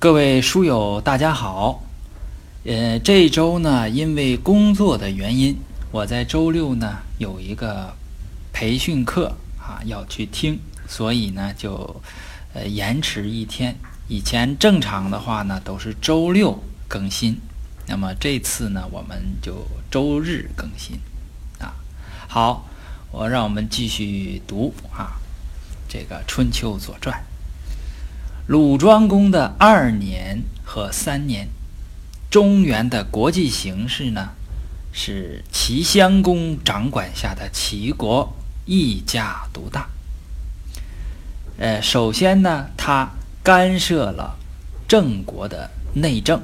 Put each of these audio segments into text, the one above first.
各位书友，大家好。呃，这周呢，因为工作的原因，我在周六呢有一个培训课啊要去听，所以呢就呃延迟一天。以前正常的话呢都是周六更新，那么这次呢我们就周日更新啊。好，我让我们继续读啊这个《春秋左传》。鲁庄公的二年和三年，中原的国际形势呢，是齐襄公掌管下的齐国一家独大。呃，首先呢，他干涉了郑国的内政，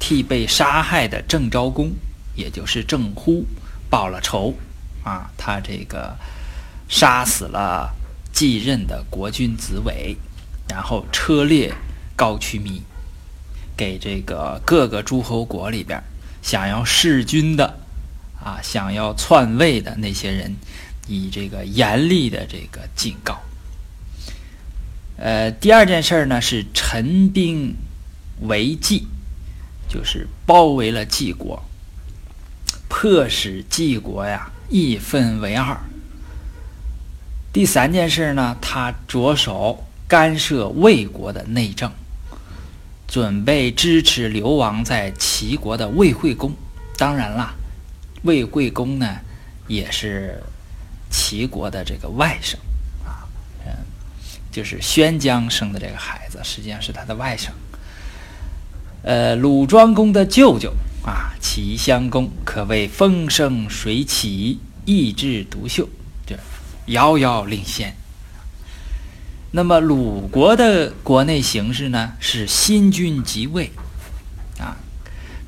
替被杀害的郑昭公，也就是郑忽报了仇。啊，他这个杀死了继任的国君子伟。然后车裂高渠弥，给这个各个诸侯国里边想要弑君的啊，想要篡位的那些人，以这个严厉的这个警告。呃，第二件事呢是陈兵围纪，就是包围了纪国，迫使纪国呀一分为二。第三件事呢，他着手。干涉魏国的内政，准备支持流亡在齐国的魏惠公。当然啦，魏惠公呢也是齐国的这个外甥啊，嗯，就是宣姜生的这个孩子，实际上是他的外甥。呃，鲁庄公的舅舅啊，齐襄公可谓风生水起，意志独秀，这遥遥领先。那么鲁国的国内形势呢，是新君即位，啊，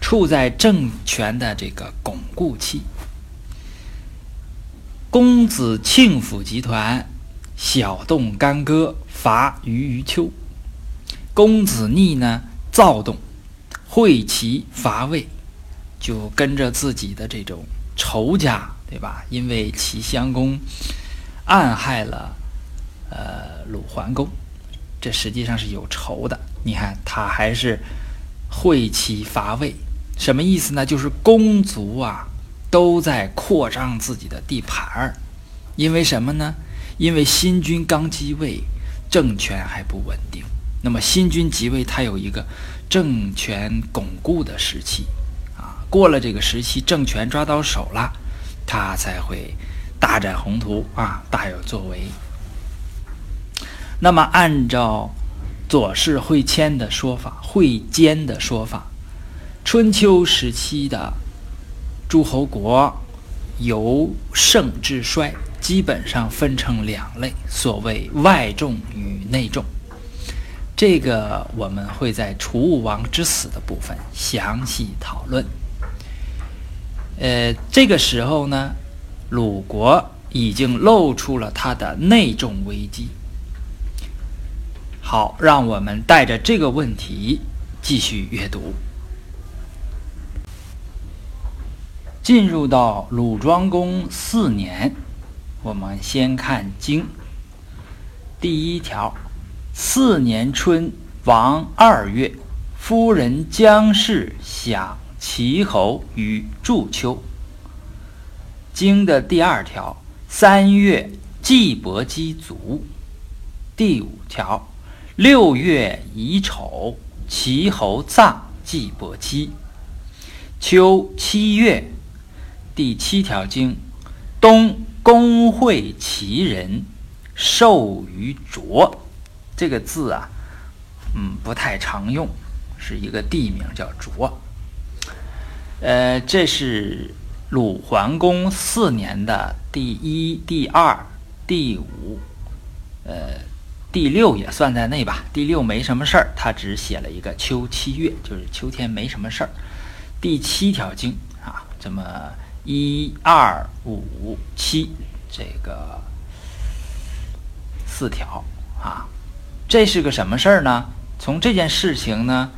处在政权的这个巩固期。公子庆府集团小动干戈，伐于于丘。公子逆呢，躁动，会齐伐魏，就跟着自己的这种仇家，对吧？因为齐襄公暗害了。呃，鲁桓公，这实际上是有仇的。你看，他还是会齐伐魏，什么意思呢？就是公族啊都在扩张自己的地盘儿。因为什么呢？因为新君刚继位，政权还不稳定。那么新君即位，他有一个政权巩固的时期啊。过了这个时期，政权抓到手了，他才会大展宏图啊，大有作为。那么，按照左氏会谦的说法，会坚的说法，春秋时期的诸侯国由盛至衰，基本上分成两类，所谓外重与内重。这个我们会在楚武王之死的部分详细讨论。呃，这个时候呢，鲁国已经露出了它的内重危机。好，让我们带着这个问题继续阅读。进入到鲁庄公四年，我们先看经。第一条：四年春，王二月，夫人姜氏享齐侯于祝丘。经的第二条：三月，季伯姬卒。第五条。六月乙丑，齐侯葬季伯姬。秋七月，第七条经，冬公会齐人，授于卓。这个字啊，嗯，不太常用，是一个地名，叫卓。呃，这是鲁桓公四年的第一、第二、第五，呃。第六也算在内吧。第六没什么事儿，他只写了一个秋七月，就是秋天没什么事儿。第七条经啊，这么一二五七这个四条啊，这是个什么事儿呢？从这件事情呢，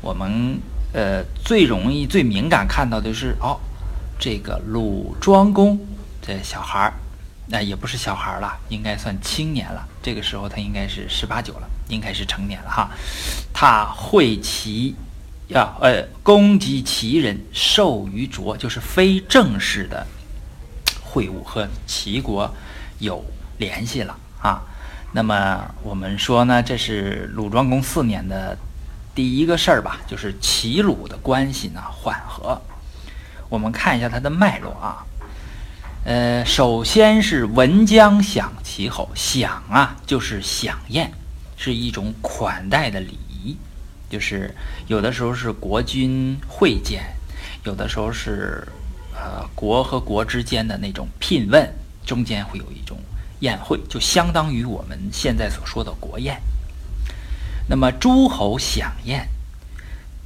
我们呃最容易、最敏感看到的是哦，这个鲁庄公这小孩儿。那也不是小孩了，应该算青年了。这个时候他应该是十八九了应该是成年了哈。他会齐，要呃攻击齐人，授于卓，就是非正式的会晤和齐国有联系了啊。那么我们说呢，这是鲁庄公四年的第一个事儿吧，就是齐鲁的关系呢缓和。我们看一下它的脉络啊。呃，首先是文姜享其侯，享啊就是享宴，是一种款待的礼仪，就是有的时候是国君会见，有的时候是呃国和国之间的那种聘问，中间会有一种宴会，就相当于我们现在所说的国宴。那么诸侯享宴，《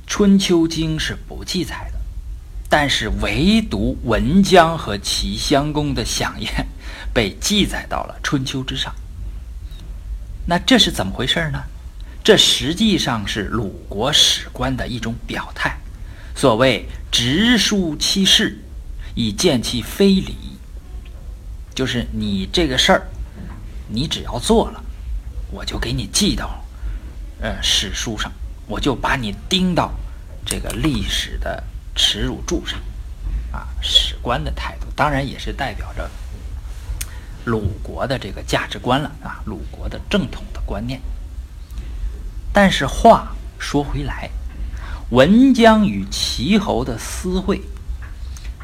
春秋经》是不记载的。但是唯独文姜和齐襄公的响宴被记载到了《春秋》之上。那这是怎么回事呢？这实际上是鲁国史官的一种表态。所谓“直书其事，以见其非礼”，就是你这个事儿，你只要做了，我就给你记到，呃，史书上，我就把你钉到这个历史的。耻辱柱上，啊，史官的态度当然也是代表着鲁国的这个价值观了啊，鲁国的正统的观念。但是话说回来，文姜与齐侯的私会，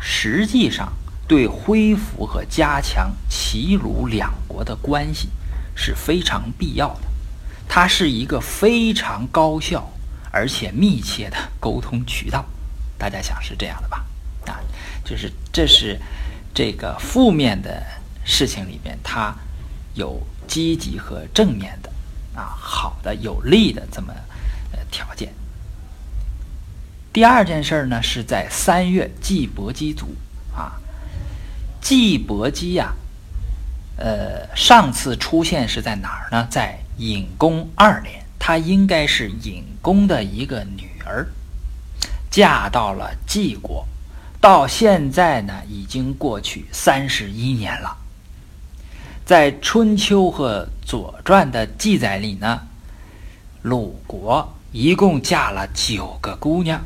实际上对恢复和加强齐鲁两国的关系是非常必要的，它是一个非常高效而且密切的沟通渠道。大家想是这样的吧？啊，就是这是这个负面的事情里边，它有积极和正面的啊，好的有利的这么呃条件。第二件事儿呢，是在三月季伯姬卒啊，季伯姬呀，呃，上次出现是在哪儿呢？在隐公二年，她应该是隐公的一个女儿。嫁到了晋国，到现在呢，已经过去三十一年了。在《春秋》和《左传》的记载里呢，鲁国一共嫁了九个姑娘，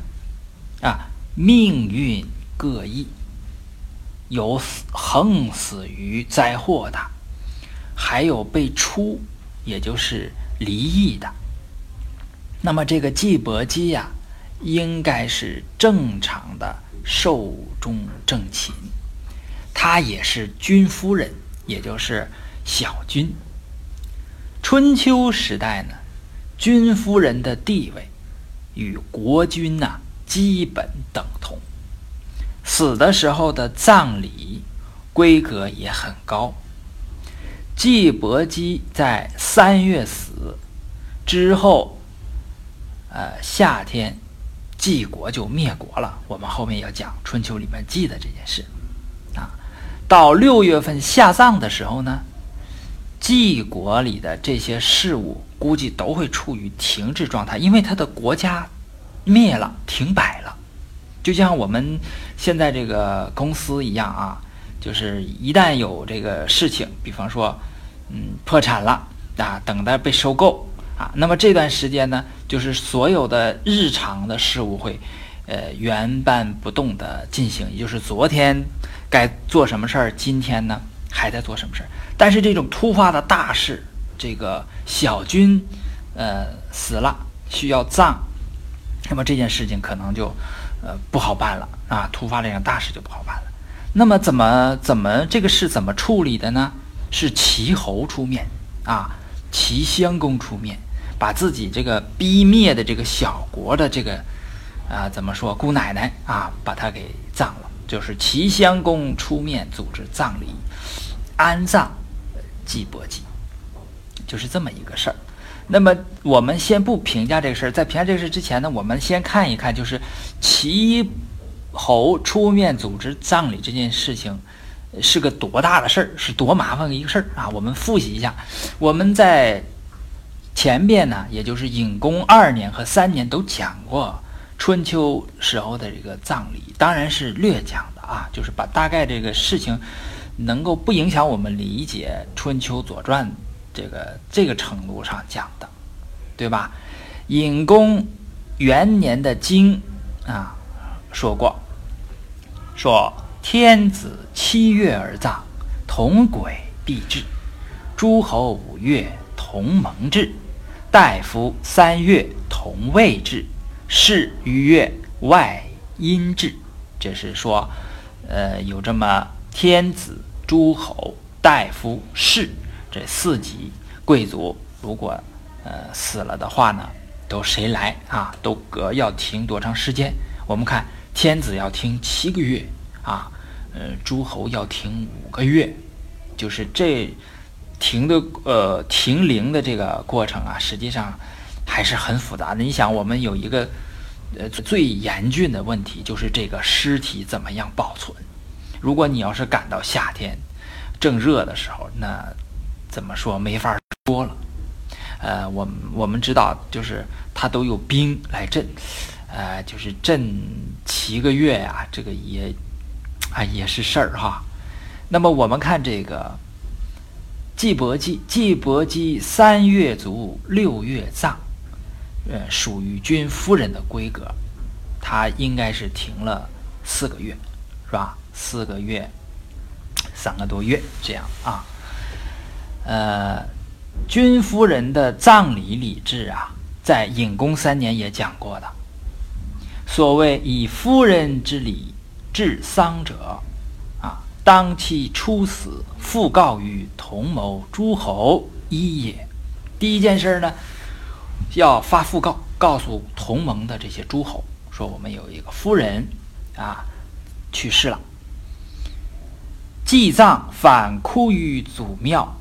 啊，命运各异，有死横死于灾祸的，还有被出，也就是离异的。那么这个季伯姬呀。应该是正常的寿终正寝，她也是君夫人，也就是小君。春秋时代呢，君夫人的地位与国君呐基本等同，死的时候的葬礼规格也很高。季伯姬在三月死之后，呃，夏天。晋国就灭国了。我们后面要讲《春秋》里面记的这件事，啊，到六月份下葬的时候呢，晋国里的这些事务估计都会处于停滞状态，因为他的国家灭了，停摆了，就像我们现在这个公司一样啊，就是一旦有这个事情，比方说，嗯，破产了啊，等待被收购。那么这段时间呢，就是所有的日常的事物会，呃，原班不动的进行，也就是昨天该做什么事儿，今天呢还在做什么事儿。但是这种突发的大事，这个小军，呃，死了需要葬，那么这件事情可能就，呃，不好办了啊，突发这样大事就不好办了。那么怎么怎么这个事怎么处理的呢？是齐侯出面啊。齐襄公出面，把自己这个逼灭的这个小国的这个，啊，怎么说姑奶奶啊，把他给葬了。就是齐襄公出面组织葬礼，安葬季伯姬，就是这么一个事儿。那么我们先不评价这个事儿，在评价这个事之前呢，我们先看一看，就是齐侯出面组织葬礼这件事情。是个多大的事儿，是多麻烦的一个事儿啊！我们复习一下，我们在前边呢，也就是隐公二年和三年都讲过春秋时候的这个葬礼，当然是略讲的啊，就是把大概这个事情能够不影响我们理解春秋左传这个这个程度上讲的对吧？隐公元年的经啊说过，说天子七月而葬，同轨必至；诸侯五月同盟至，大夫三月同位置，士于月外阴至。这是说，呃，有这么天子、诸侯、大夫、士这四级贵族，如果呃死了的话呢，都谁来啊？都隔要停多长时间？我们看天子要停七个月啊，呃，诸侯要停五个月，就是这停的呃停灵的这个过程啊，实际上还是很复杂的。你想，我们有一个。呃，最严峻的问题就是这个尸体怎么样保存。如果你要是赶到夏天正热的时候，那怎么说没法说了。呃，我们我们知道，就是它都有冰来镇，呃，就是镇七个月呀，这个也啊也是事儿哈。那么我们看这个《季伯记》，季伯姬三月卒，六月葬。呃，属于君夫人的规格，他应该是停了四个月，是吧？四个月，三个多月这样啊。呃，君夫人的葬礼礼制啊，在隐公三年也讲过的。所谓以夫人之礼治丧者，当其初死，复告于同谋诸侯一也。第一件事呢。要发讣告，告诉同盟的这些诸侯，说我们有一个夫人啊去世了。祭葬反哭于祖庙，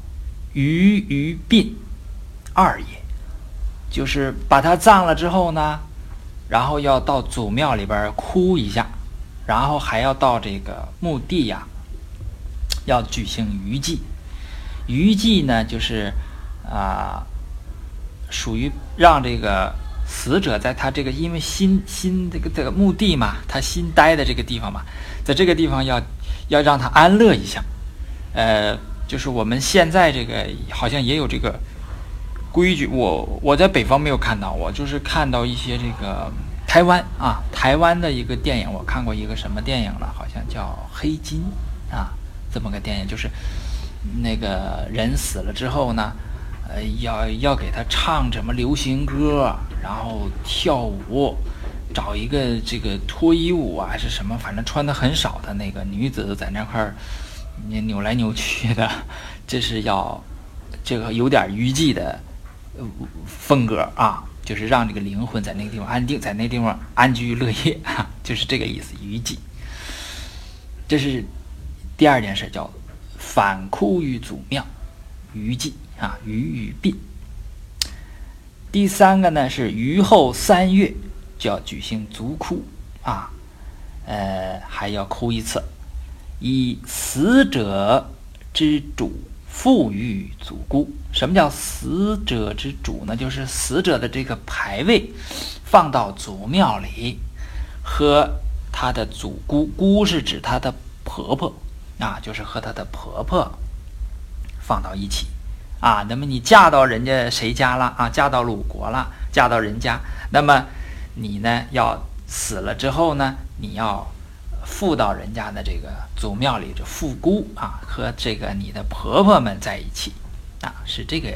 于于殡二也，就是把他葬了之后呢，然后要到祖庙里边哭一下，然后还要到这个墓地呀，要举行余祭。余祭呢，就是啊。属于让这个死者在他这个因为新新这个这个墓地嘛，他新待的这个地方嘛，在这个地方要要让他安乐一下，呃，就是我们现在这个好像也有这个规矩，我我在北方没有看到，我就是看到一些这个台湾啊，台湾的一个电影，我看过一个什么电影了，好像叫《黑金》啊，这么个电影，就是那个人死了之后呢。呃，要要给他唱什么流行歌，然后跳舞，找一个这个脱衣舞啊，还是什么，反正穿的很少的那个女子在那块儿扭来扭去的，这是要这个有点娱记的风格啊，就是让这个灵魂在那个地方安定，在那地方安居乐业啊，就是这个意思。娱记，这是第二件事，叫反哭于祖庙，余祭。啊，余与殡。第三个呢是余后三月就要举行族哭啊，呃，还要哭一次，以死者之主赋予祖姑。什么叫死者之主呢？就是死者的这个牌位放到祖庙里，和他的祖姑，姑是指他的婆婆啊，就是和他的婆婆放到一起。啊，那么你嫁到人家谁家了啊？嫁到鲁国了，嫁到人家，那么你呢要死了之后呢，你要附到人家的这个祖庙里，这附姑啊，和这个你的婆婆们在一起啊，是这个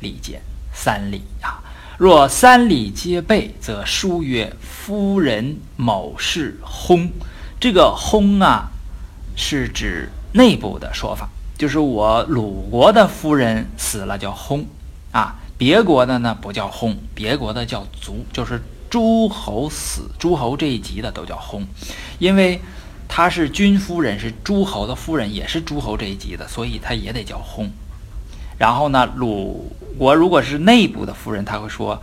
礼节三礼啊。若三礼皆备，则书曰：“夫人某事薨。”这个薨啊，是指内部的说法。就是我鲁国的夫人死了叫薨，啊，别国的呢不叫薨，别国的叫卒，就是诸侯死，诸侯这一级的都叫薨，因为她是君夫人，是诸侯的夫人，也是诸侯这一级的，所以她也得叫薨。然后呢，鲁国如果是内部的夫人，他会说，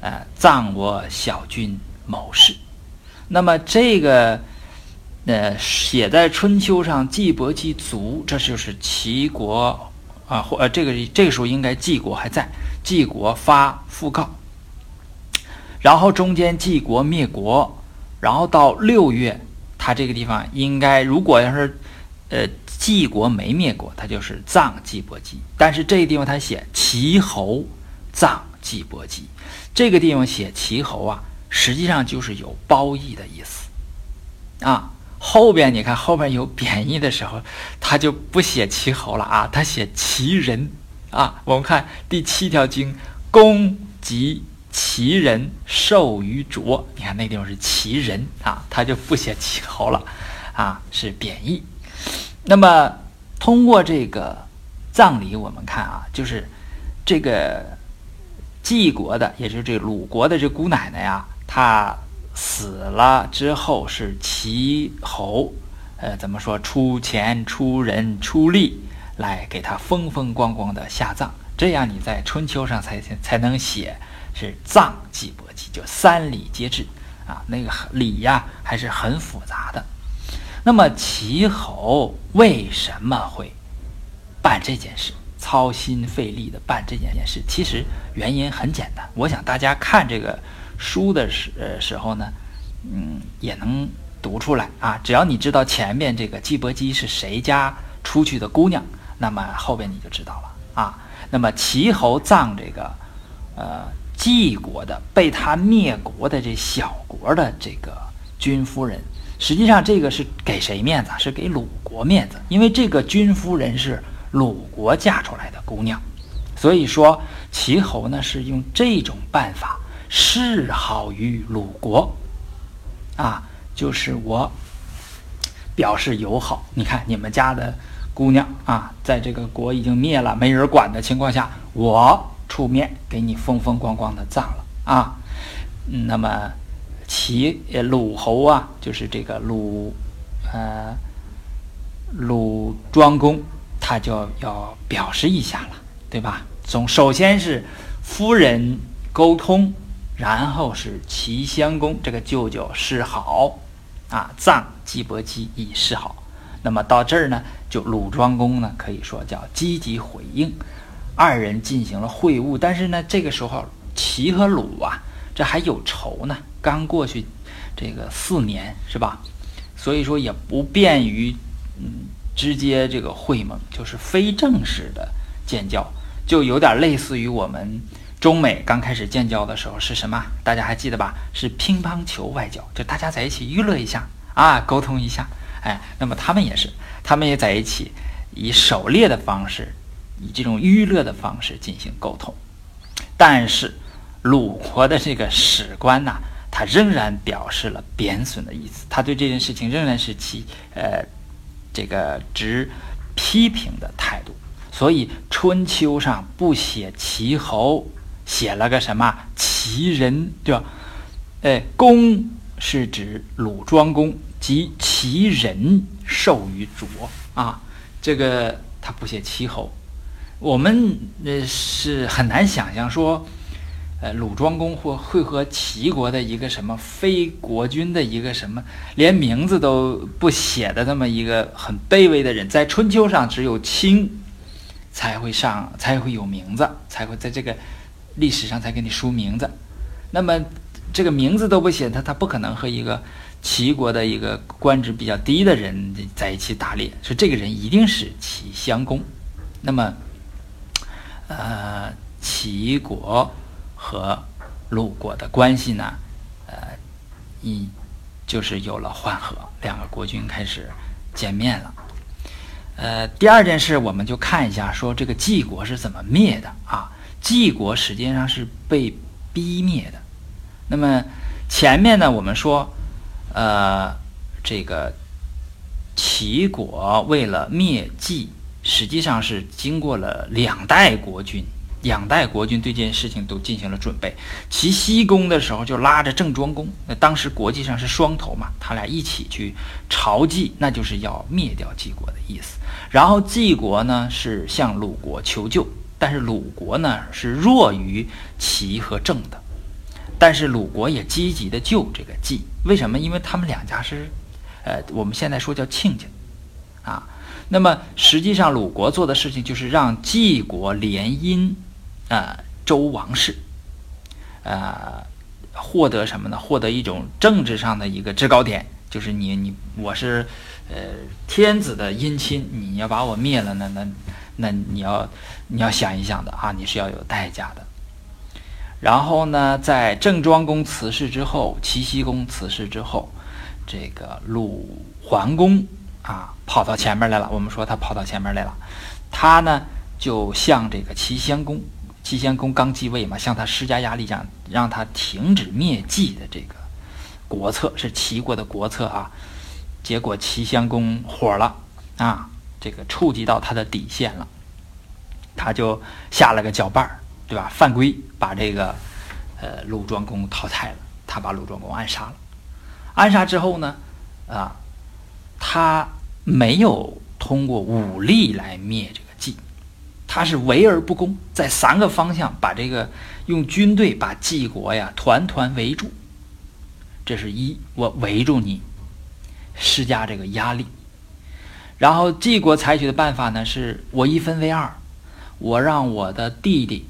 呃，葬我小君某氏。那么这个。呃，写在春秋上，季伯姬卒，这就是齐国啊，或呃，这个这个时候应该季国还在，季国发讣告，然后中间季国灭国，然后到六月，他这个地方应该如果要是呃季国没灭国，他就是葬季伯姬，但是这个地方他写齐侯葬季伯姬。这个地方写齐侯啊，实际上就是有褒义的意思啊。后边你看后边有贬义的时候，他就不写齐侯了啊，他写齐人啊。我们看第七条经，公及齐人受于卓，你看那地方是齐人啊，他就不写齐侯了啊，是贬义。那么通过这个葬礼，我们看啊，就是这个。晋国的，也就是这鲁国的这姑奶奶呀，她死了之后是齐侯，呃，怎么说出钱出人出力来给他风风光光的下葬，这样你在春秋上才才能写是葬季伯姬，就三礼皆至啊，那个礼呀还是很复杂的。那么齐侯为什么会办这件事？操心费力的办这件件事，其实原因很简单。我想大家看这个书的时时候呢，嗯，也能读出来啊。只要你知道前面这个季伯姬是谁家出去的姑娘，那么后边你就知道了啊。那么齐侯葬这个呃季国的被他灭国的这小国的这个君夫人，实际上这个是给谁面子？是给鲁国面子，因为这个君夫人是。鲁国嫁出来的姑娘，所以说齐侯呢是用这种办法示好于鲁国，啊，就是我表示友好。你看你们家的姑娘啊，在这个国已经灭了、没人管的情况下，我出面给你风风光光的葬了啊。那么齐鲁侯啊，就是这个鲁呃鲁庄公。他就要表示一下了，对吧？从首先是夫人沟通，然后是齐襄公这个舅舅示好，啊，葬季伯姬以示好。那么到这儿呢，就鲁庄公呢，可以说叫积极回应，二人进行了会晤。但是呢，这个时候齐和鲁啊，这还有仇呢，刚过去这个四年，是吧？所以说也不便于嗯。直接这个会盟就是非正式的建交，就有点类似于我们中美刚开始建交的时候是什么？大家还记得吧？是乒乓球外交，就大家在一起娱乐一下啊，沟通一下。哎，那么他们也是，他们也在一起以狩猎的方式，以这种娱乐的方式进行沟通。但是鲁国的这个史官呐，他仍然表示了贬损的意思，他对这件事情仍然是其呃。这个直批评的态度，所以春秋上不写齐侯，写了个什么齐人，对吧？哎，公是指鲁庄公及齐人授于卓啊，这个他不写齐侯，我们呃是很难想象说。呃，鲁庄公或会和齐国的一个什么非国君的一个什么，连名字都不写的这么一个很卑微的人，在春秋上只有卿才会上，才会有名字，才会在这个历史上才给你书名字。那么这个名字都不写，他他不可能和一个齐国的一个官职比较低的人在一起打猎，说这个人一定是齐襄公。那么，呃，齐国。和鲁国的关系呢，呃，一就是有了缓和，两个国君开始见面了。呃，第二件事，我们就看一下，说这个晋国是怎么灭的啊？晋国实际上是被逼灭的。那么前面呢，我们说，呃，这个齐国为了灭晋，实际上是经过了两代国君。两代国君对这件事情都进行了准备。齐僖公的时候就拉着郑庄公，那当时国际上是双头嘛，他俩一起去朝祭，那就是要灭掉晋国的意思。然后晋国呢是向鲁国求救，但是鲁国呢是弱于齐和郑的，但是鲁国也积极的救这个晋，为什么？因为他们两家是，呃，我们现在说叫亲家，啊，那么实际上鲁国做的事情就是让晋国联姻。呃，周王室，呃，获得什么呢？获得一种政治上的一个制高点，就是你你我是呃天子的姻亲，你要把我灭了，那那那你要你要想一想的啊，你是要有代价的。然后呢，在郑庄公辞世之后，齐僖公辞世之后，这个鲁桓公啊跑到前面来了。我们说他跑到前面来了，他呢就向这个齐襄公，齐襄公刚继位嘛，向他施加压力，让让他停止灭迹的这个国策，是齐国的国策啊。结果齐襄公火了啊，这个触及到他的底线了，他就下了个脚绊儿，对吧？犯规，把这个呃鲁庄公淘汰了，他把鲁庄公暗杀了。暗杀之后呢，啊，他没有通过武力来灭这个晋，他是围而不攻，在三个方向把这个用军队把晋国呀团团围住。这是一，我围住你。施加这个压力，然后晋国采取的办法呢，是我一分为二，我让我的弟弟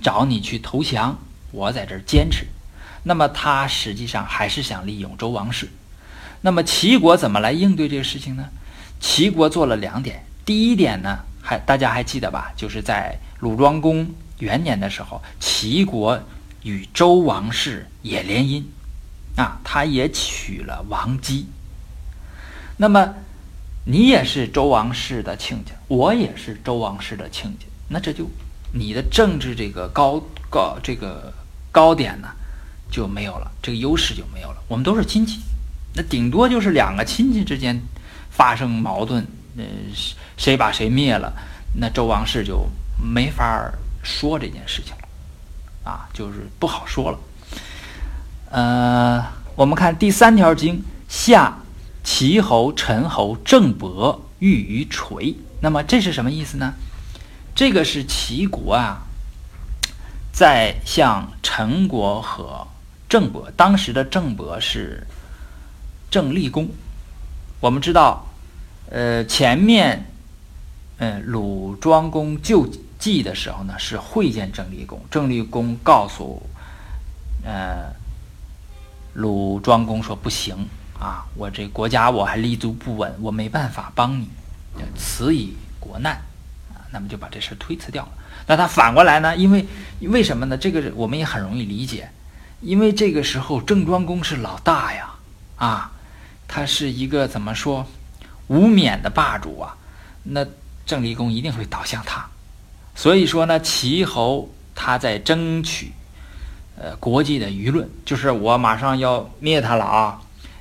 找你去投降，我在这儿坚持。那么他实际上还是想利用周王室。那么齐国怎么来应对这个事情呢？齐国做了两点，第一点呢，还大家还记得吧？就是在鲁庄公元年的时候，齐国与周王室也联姻，啊，他也娶了王姬。那么，你也是周王室的亲家，我也是周王室的亲家，那这就你的政治这个高高这个高点呢就没有了，这个优势就没有了。我们都是亲戚，那顶多就是两个亲戚之间发生矛盾，呃，谁把谁灭了，那周王室就没法说这件事情了，啊，就是不好说了。呃，我们看第三条经下。齐侯、陈侯、郑伯欲于垂，那么这是什么意思呢？这个是齐国啊，在向陈国和郑伯，当时的郑伯是郑立公。我们知道，呃，前面，嗯，鲁庄公救济的时候呢，是会见郑立公，郑立公告诉，呃，鲁庄公说不行。啊，我这国家我还立足不稳，我没办法帮你，辞以国难，啊，那么就把这事推辞掉了。那他反过来呢？因为为什么呢？这个我们也很容易理解，因为这个时候郑庄公是老大呀，啊，他是一个怎么说无冕的霸主啊，那郑立公一定会倒向他。所以说呢，齐侯他在争取，呃，国际的舆论，就是我马上要灭他了啊。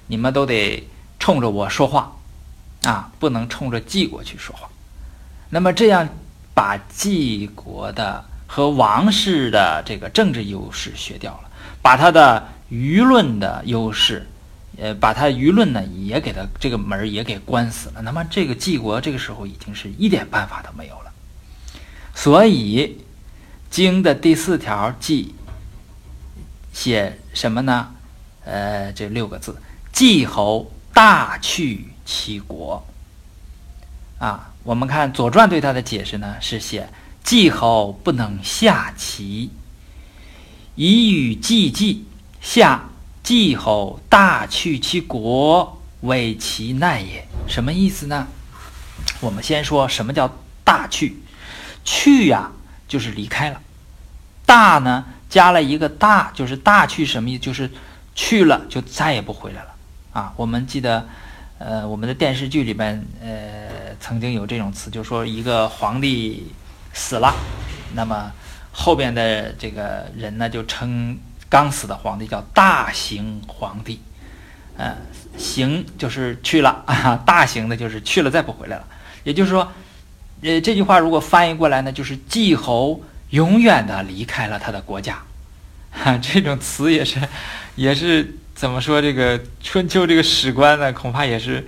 你们都得冲着我说话，啊，不能冲着晋国去说话。那么这样把晋国的和王室的这个政治优势削掉了，把他的舆论的优势，呃，把他舆论呢也给他这个门也给关死了。那么这个晋国这个时候已经是一点办法都没有了。所以经的第四条记写什么呢？呃，这六个字。季侯大去其国，啊，我们看《左传》对他的解释呢，是写季侯不能下齐，以与季季下季侯大去其国，为其难也。什么意思呢？我们先说什么叫大去，去呀，就是离开了；大呢，加了一个大，就是大去什么意思？就是去了就再也不回来了。啊，我们记得，呃，我们的电视剧里边，呃，曾经有这种词，就说一个皇帝死了，那么后边的这个人呢，就称刚死的皇帝叫大行皇帝，呃，行就是去了 啊，大行的就是去了再不回来了。也就是说，呃，这句话如果翻译过来呢，就是季侯永远的离开了他的国家，哈，这种词也是，也是。怎么说这个春秋这个史官呢？恐怕也是，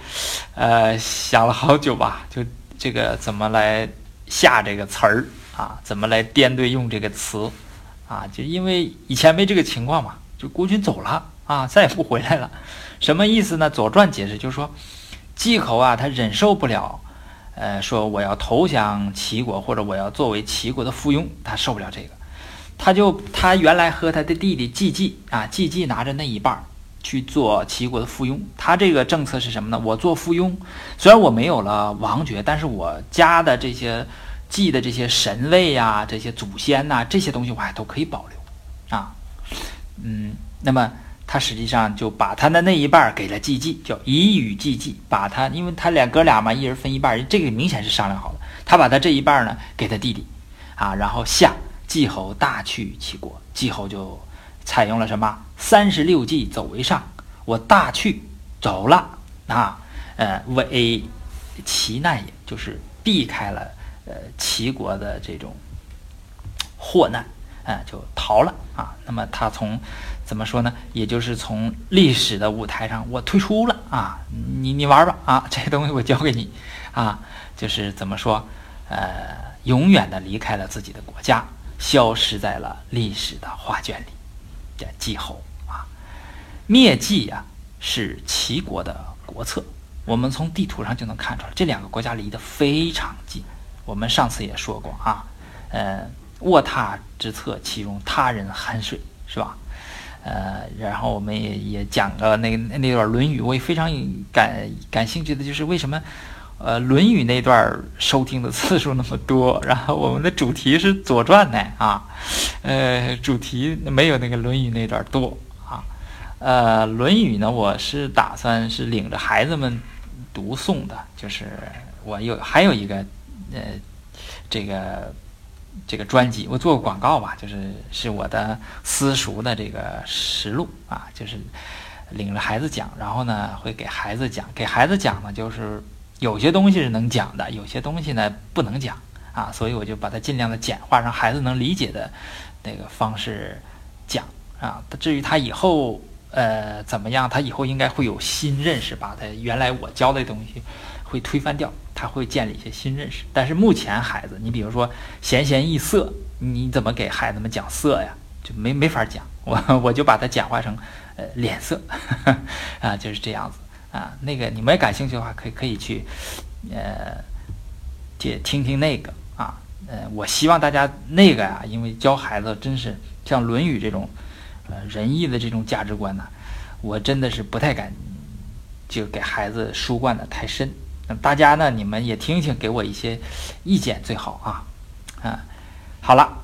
呃，想了好久吧。就这个怎么来下这个词儿啊？怎么来颠对用这个词啊？就因为以前没这个情况嘛，就国君走了啊，再也不回来了。什么意思呢？《左传》解释就是说，季侯啊，他忍受不了，呃，说我要投降齐国，或者我要作为齐国的附庸，他受不了这个，他就他原来和他的弟弟季季啊，季季拿着那一半儿。去做齐国的附庸，他这个政策是什么呢？我做附庸，虽然我没有了王爵，但是我家的这些祭的这些神位呀、这些祖先呐，这些东西我还都可以保留，啊嗯，那么他实际上就把他的那一半给了季季，叫以与季季，把他，因为他俩哥俩嘛，一人分一半，这个明显是商量好的。他把他这一半呢给他弟弟，啊，然后下季侯大去齐国，季侯就采用了什么三十六计走为上，我大去走了啊，呃，为齐难也，就是避开了呃齐国的这种祸难。啊，就逃了啊！那么他从怎么说呢？也就是从历史的舞台上，我退出了啊！你你玩吧啊！这些东西我交给你啊！就是怎么说？呃，永远的离开了自己的国家，消失在了历史的画卷里。这季侯啊，灭季呀，是齐国的国策。我们从地图上就能看出来，这两个国家离得非常近。我们上次也说过啊，呃。卧榻之侧，其中他人酣睡，是吧？呃，然后我们也也讲了那那段《论语》，我也非常感感兴趣的就是为什么，呃，《论语》那段收听的次数那么多，然后我们的主题是《左传》呢啊，呃，主题没有那个《论语》那段多啊。呃，《论语》呢，我是打算是领着孩子们读诵的，就是我有还有一个呃，这个。这个专辑我做个广告吧，就是是我的私塾的这个实录啊，就是领着孩子讲，然后呢会给孩子讲，给孩子讲呢就是有些东西是能讲的，有些东西呢不能讲啊，所以我就把它尽量的简化，让孩子能理解的那个方式讲啊。至于他以后呃怎么样，他以后应该会有新认识，把他原来我教的东西会推翻掉。他会建立一些新认识，但是目前孩子，你比如说闲闲易色，你怎么给孩子们讲色呀？就没没法讲，我我就把它简化成呃脸色 啊，就是这样子啊。那个你们感兴趣的话，可以可以去呃，听听听那个啊。呃，我希望大家那个呀，因为教孩子真是像《论语》这种呃仁义的这种价值观呢，我真的是不太敢就给孩子输灌的太深。大家呢，你们也听听，给我一些意见最好啊。啊，好了，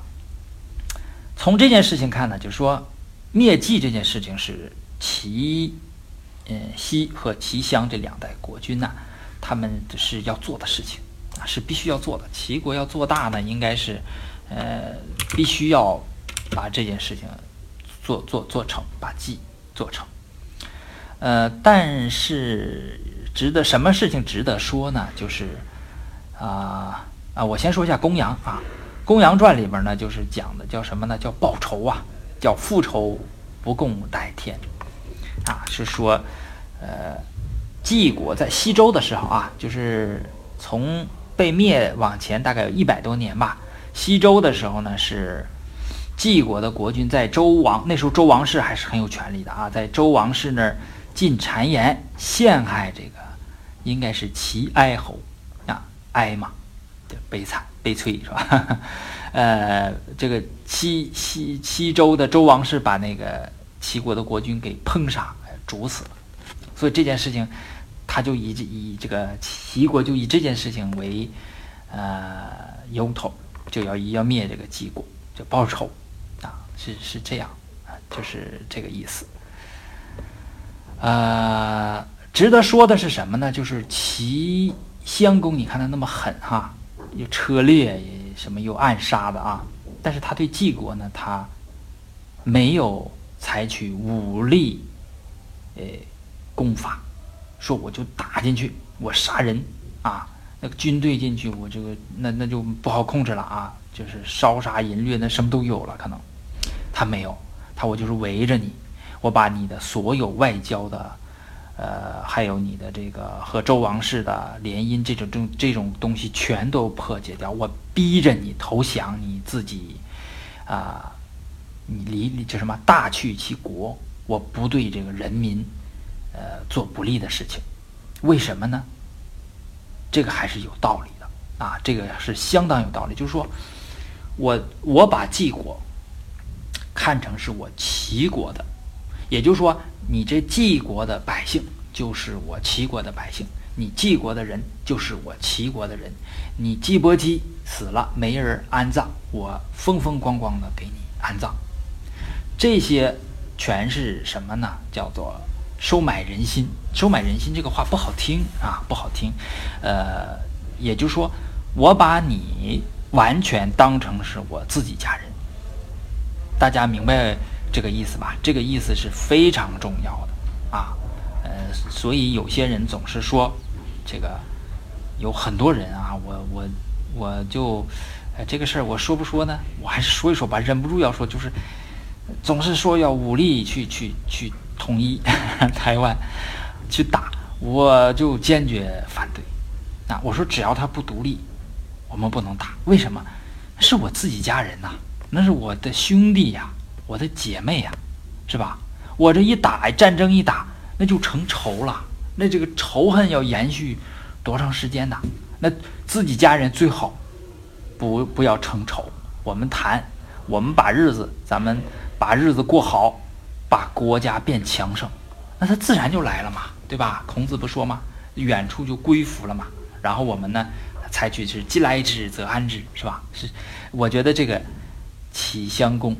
从这件事情看呢，就说灭迹这件事情是其一嗯西和齐襄这两代国君呐，他们是要做的事情啊，是必须要做的。齐国要做大呢，应该是呃必须要把这件事情做做做成，把季做成。呃，但是。值得什么事情值得说呢？就是啊啊，我先说一下公羊啊，《公羊传》里边呢，就是讲的叫什么呢？叫报仇啊，叫复仇不共戴天啊，是说呃，晋国在西周的时候啊，就是从被灭往前大概有一百多年吧。西周的时候呢，是晋国的国君在周王那时候周王室还是很有权力的啊，在周王室那儿进谗言陷害这个。应该是齐哀侯啊，哀嘛，悲惨悲催是吧？呃，这个西西西周的周王室把那个齐国的国君给烹杀、煮死了，所以这件事情，他就以以这个齐国就以这件事情为呃由头，就要要灭这个齐国，就报仇啊，是是这样，就是这个意思，呃。值得说的是什么呢？就是齐襄公，你看他那么狠哈，又车裂，什么又暗杀的啊。但是他对晋国呢，他没有采取武力，呃，攻伐，说我就打进去，我杀人啊，那个军队进去，我这个那那就不好控制了啊，就是烧杀淫掠，那什么都有了可能。他没有，他我就是围着你，我把你的所有外交的。呃，还有你的这个和周王室的联姻，这种这种这种东西全都破解掉。我逼着你投降，你自己啊，你离这什么大去其国，我不对这个人民呃做不利的事情。为什么呢？这个还是有道理的啊，这个是相当有道理。就是说，我我把晋国看成是我齐国的。也就是说，你这晋国的百姓就是我齐国的百姓，你晋国的人就是我齐国的人。你季伯姬死了没人安葬，我风风光光的给你安葬。这些全是什么呢？叫做收买人心。收买人心这个话不好听啊，不好听。呃，也就是说，我把你完全当成是我自己家人。大家明白这个意思吧？这个意思是非常重要的啊。呃，所以有些人总是说，这个有很多人啊，我我我就。这个事儿我说不说呢？我还是说一说吧，忍不住要说，就是总是说要武力去去去统一 台湾，去打，我就坚决反对。啊，我说只要他不独立，我们不能打。为什么？是我自己家人呐，那是我的兄弟呀，我的姐妹呀，是吧？我这一打战争一打，那就成仇了。那这个仇恨要延续多长时间呢？那自己家人最好。不，不要成仇。我们谈，我们把日子，咱们把日子过好，把国家变强盛，那他自然就来了嘛，对吧？孔子不说吗？远处就归服了嘛。然后我们呢，采取是既来之则安之，是吧？是，我觉得这个齐襄公，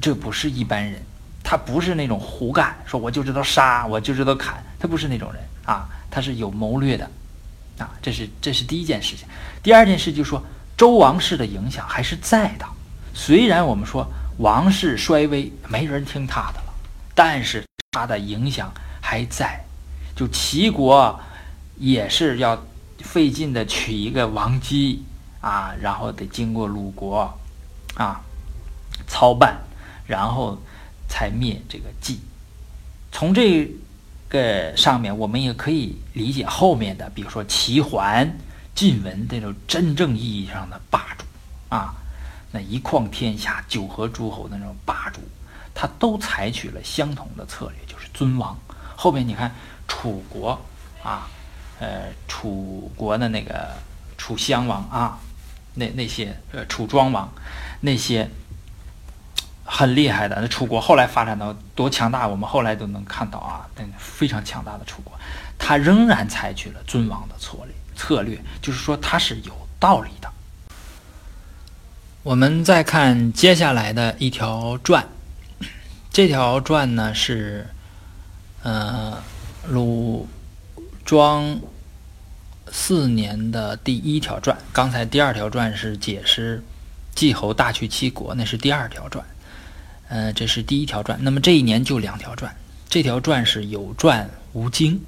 这不是一般人，他不是那种胡干，说我就知道杀，我就知道砍，他不是那种人啊，他是有谋略的，啊，这是这是第一件事情。第二件事就是说。周王室的影响还是在的，虽然我们说王室衰微，没人听他的了，但是他的影响还在。就齐国也是要费劲的取一个王姬啊，然后得经过鲁国啊操办，然后才灭这个晋。从这个上面，我们也可以理解后面的，比如说齐桓。晋文这种真正意义上的霸主啊，那一匡天下、九合诸侯的那种霸主，他都采取了相同的策略，就是尊王。后面你看楚国啊，呃，楚国的那个楚襄王啊，那那些呃楚庄王，那些很厉害的那楚国后来发展到多强大，我们后来都能看到啊，那非常强大的楚国，他仍然采取了尊王的策略。策略就是说他是有道理的。我们再看接下来的一条传，这条传呢是，呃，鲁庄四年的第一条传。刚才第二条传是解释季侯大去七国，那是第二条传。呃，这是第一条传。那么这一年就两条传，这条传是有传无经。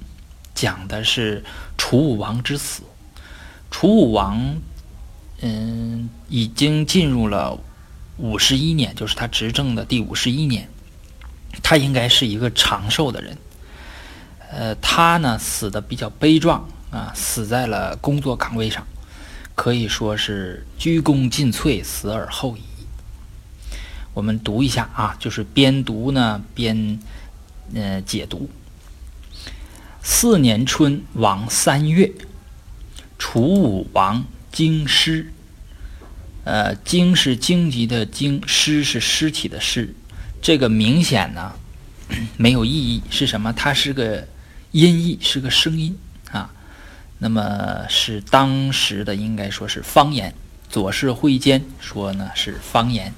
讲的是楚武王之死。楚武王，嗯，已经进入了五十一年，就是他执政的第五十一年。他应该是一个长寿的人。呃，他呢死的比较悲壮啊，死在了工作岗位上，可以说是鞠躬尽瘁，死而后已。我们读一下啊，就是边读呢边呃解读。四年春，王三月，楚武王京师。呃，京是荆棘的荆，尸是尸体的尸。这个明显呢没有意义，是什么？它是个音译，是个声音啊。那么是当时的应该说是方言。左氏会间说呢是方言，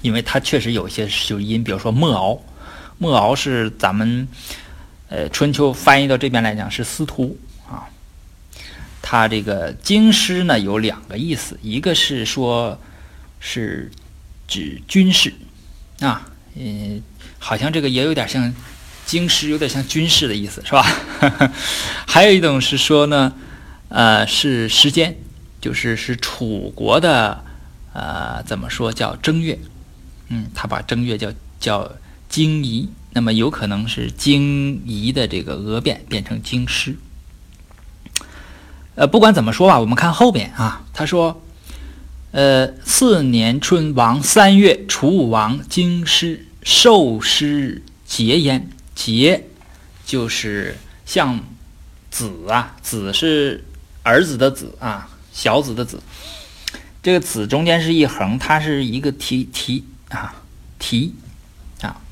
因为它确实有些就是音，比如说莫敖，莫敖是咱们。呃，春秋翻译到这边来讲是司徒它，这个京师呢有两个意思，一个是说，是指军事啊，嗯，好像这个也有点像京师，有点像军事的意思，是吧？还有一种是说呢，呃，是时间，就是是楚国的，呃，怎么说叫正月？嗯，他把正月叫叫京仪。那么有可能是京仪的这个讹变变成京师。呃，不管怎么说吧，我们看后边啊，他说，呃，四年春，王三月，楚武王京师，受师节焉。节就是像子啊，子是儿子的子啊，小子的子。这个子中间是一横，它是一个提提啊提啊。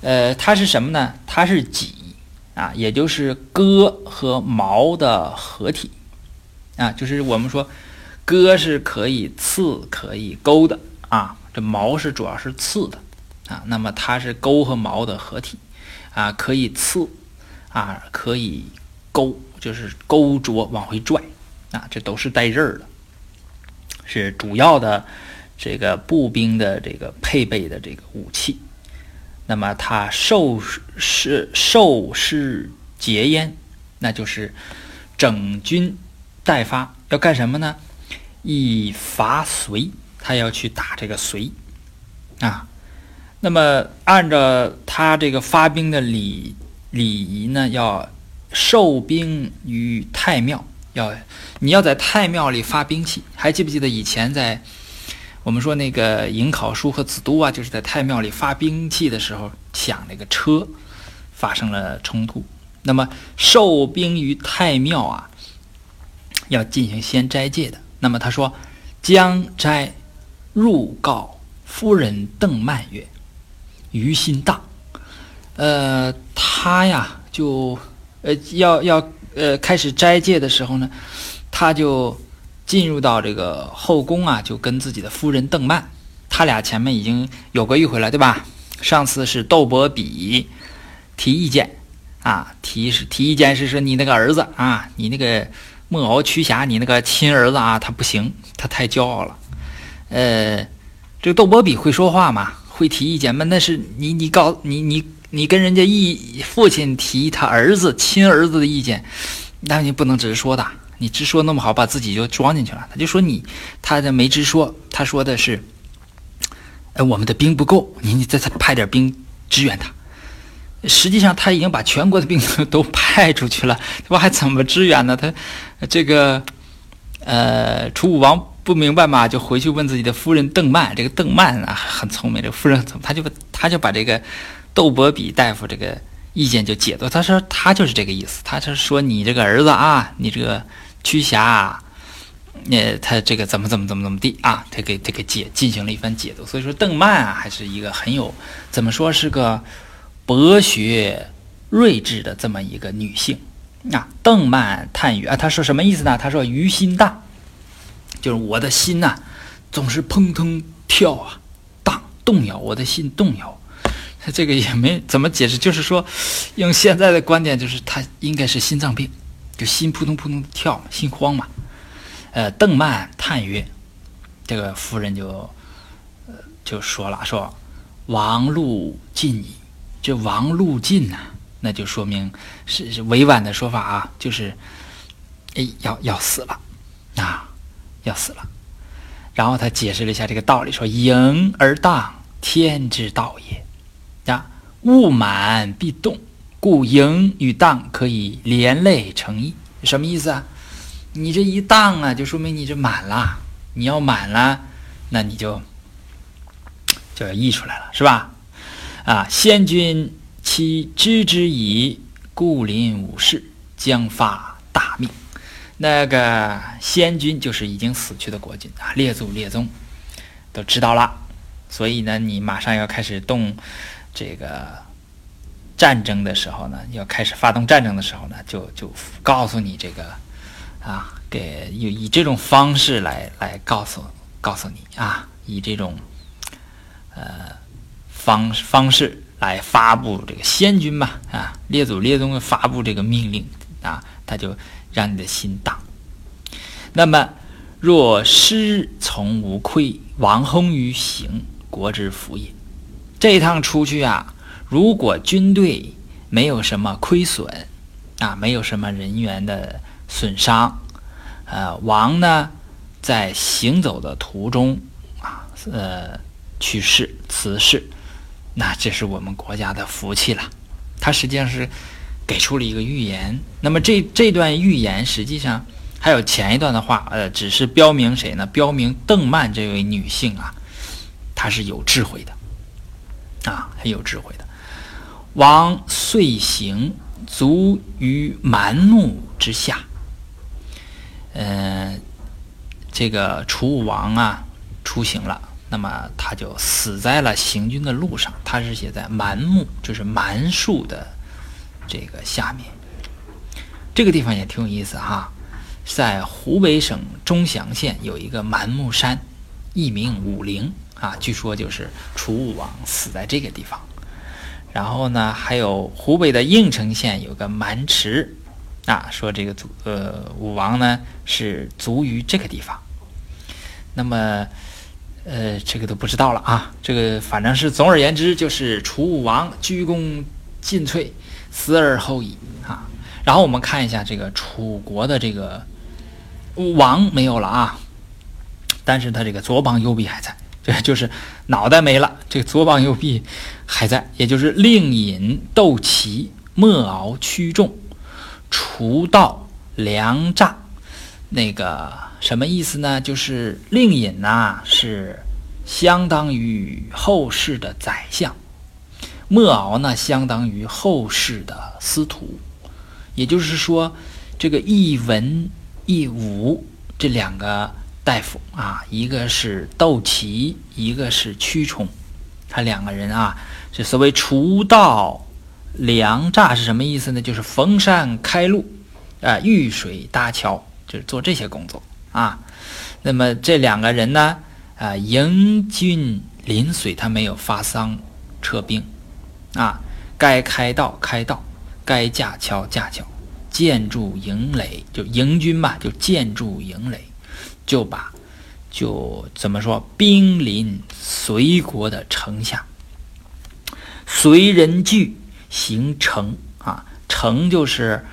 呃，它是什么呢？它是戟啊，也就是戈和矛的合体啊。就是我们说，戈是可以刺、可以勾的啊，这矛是主要是刺的啊。那么它是钩和矛的合体啊，可以刺啊，可以勾，就是勾着往回拽啊，这都是带刃儿的，是主要的这个步兵的这个配备的这个武器。那么它受是受是节焉，那就是整军代发，要干什么呢？以伐隋，他要去打这个隋啊。那么按照他这个发兵的礼礼仪呢，要受兵于太庙，要你要在太庙里发兵器。还记不记得以前在？我们说那个颍考叔和子都啊，就是在太庙里发兵器的时候抢那个车，发生了冲突。那么受兵于太庙啊，要进行先斋戒的。那么他说：“将斋入告夫人邓曼曰：‘于心荡。’呃，他呀就呃要要呃开始斋戒的时候呢，他就。进入到这个后宫啊，就跟自己的夫人邓曼，他俩前面已经有过一回了，对吧？上次是窦伯比提意见啊，提是提意见是说你那个儿子啊，你那个莫敖屈瑕，你那个亲儿子啊，他不行，他太骄傲了。呃，这个窦伯比会说话嘛，会提意见吗？那是你你告你你你跟人家一父亲提他儿子亲儿子的意见，那你不能直说的。你直说那么好，把自己就装进去了。他就说你，他这没直说，他说的是，呃，我们的兵不够，你你再再派点兵支援他。实际上他已经把全国的兵 都派出去了，他还怎么支援呢？他这个，呃，楚武王不明白嘛，就回去问自己的夫人邓曼。这个邓曼啊，很聪明，这个夫人怎么，他就他就把这个窦伯比大夫这个意见就解读，他说他就是这个意思，他是说你这个儿子啊，你这个。屈瑕，那他这个怎么怎么怎么怎么地啊？他给他给解进行了一番解读。所以说，邓曼啊，还是一个很有怎么说是个博学睿智的这么一个女性啊。邓曼叹语啊，他说什么意思呢？他说：“于心大，就是我的心呐，总是砰砰跳啊，荡动摇，我的心动摇。”他这个也没怎么解释，就是说，用现在的观点，就是他应该是心脏病。就心扑通扑通跳，心慌嘛。呃，邓曼叹曰：“这个夫人就，呃，就说了，说王路尽矣。这王路尽呐，那就说明是是委婉的说法啊，就是哎要要死了啊，要死了。然后他解释了一下这个道理，说盈而荡，天之道也。呀，物满必动。”故盈与荡可以连累成一，什么意思啊？你这一荡啊，就说明你这满了。你要满了，那你就就要溢出来了，是吧？啊，先君其知之矣，故临武士，将发大命。那个先君就是已经死去的国君啊，列祖列宗都知道了，所以呢，你马上要开始动这个。战争的时候呢，要开始发动战争的时候呢，就就告诉你这个，啊，给以以这种方式来来告诉告诉你啊，以这种呃方方式来发布这个先君嘛啊，列祖列宗发布这个命令啊，他就让你的心荡。那么若师从无愧，王亨于行，国之福也。这一趟出去啊。如果军队没有什么亏损，啊，没有什么人员的损伤，呃，王呢在行走的途中啊，呃，去世辞世，那这是我们国家的福气了。他实际上是给出了一个预言。那么这这段预言实际上还有前一段的话，呃，只是标明谁呢？标明邓曼这位女性啊，她是有智慧的，啊，很有智慧的。王遂行，卒于蛮木之下。嗯，这个楚武王啊，出行了，那么他就死在了行军的路上。他是写在蛮木，就是蛮树的这个下面。这个地方也挺有意思哈，在湖北省钟祥县有一个蛮木山，艺名武陵啊，据说就是楚武王死在这个地方。然后呢，还有湖北的应城县有个蛮池，啊，说这个祖呃武王呢是卒于这个地方。那么，呃，这个都不知道了啊。这个反正是总而言之，就是楚武王鞠躬尽瘁，死而后已啊。然后我们看一下这个楚国的这个王没有了啊，但是他这个左膀右臂还在。这就是脑袋没了，这个左膀右臂还在，也就是令尹、窦齐、莫敖、屈仲、除道、梁诈，那个什么意思呢？就是令尹呐是相当于后世的宰相，莫敖呢相当于后世的司徒，也就是说，这个一文一武这两个。大夫啊，一个是窦齐，一个是屈冲，他两个人啊，是所谓除道良诈是什么意思呢？就是逢山开路，啊，遇水搭桥，就是做这些工作啊。那么这两个人呢，啊，迎军临水，他没有发丧撤兵，啊，该开道开道，该架桥架桥，建筑营垒，就营军嘛，就建筑营垒。就把，就怎么说？兵临隋国的城下，隋人惧，行城啊，城就是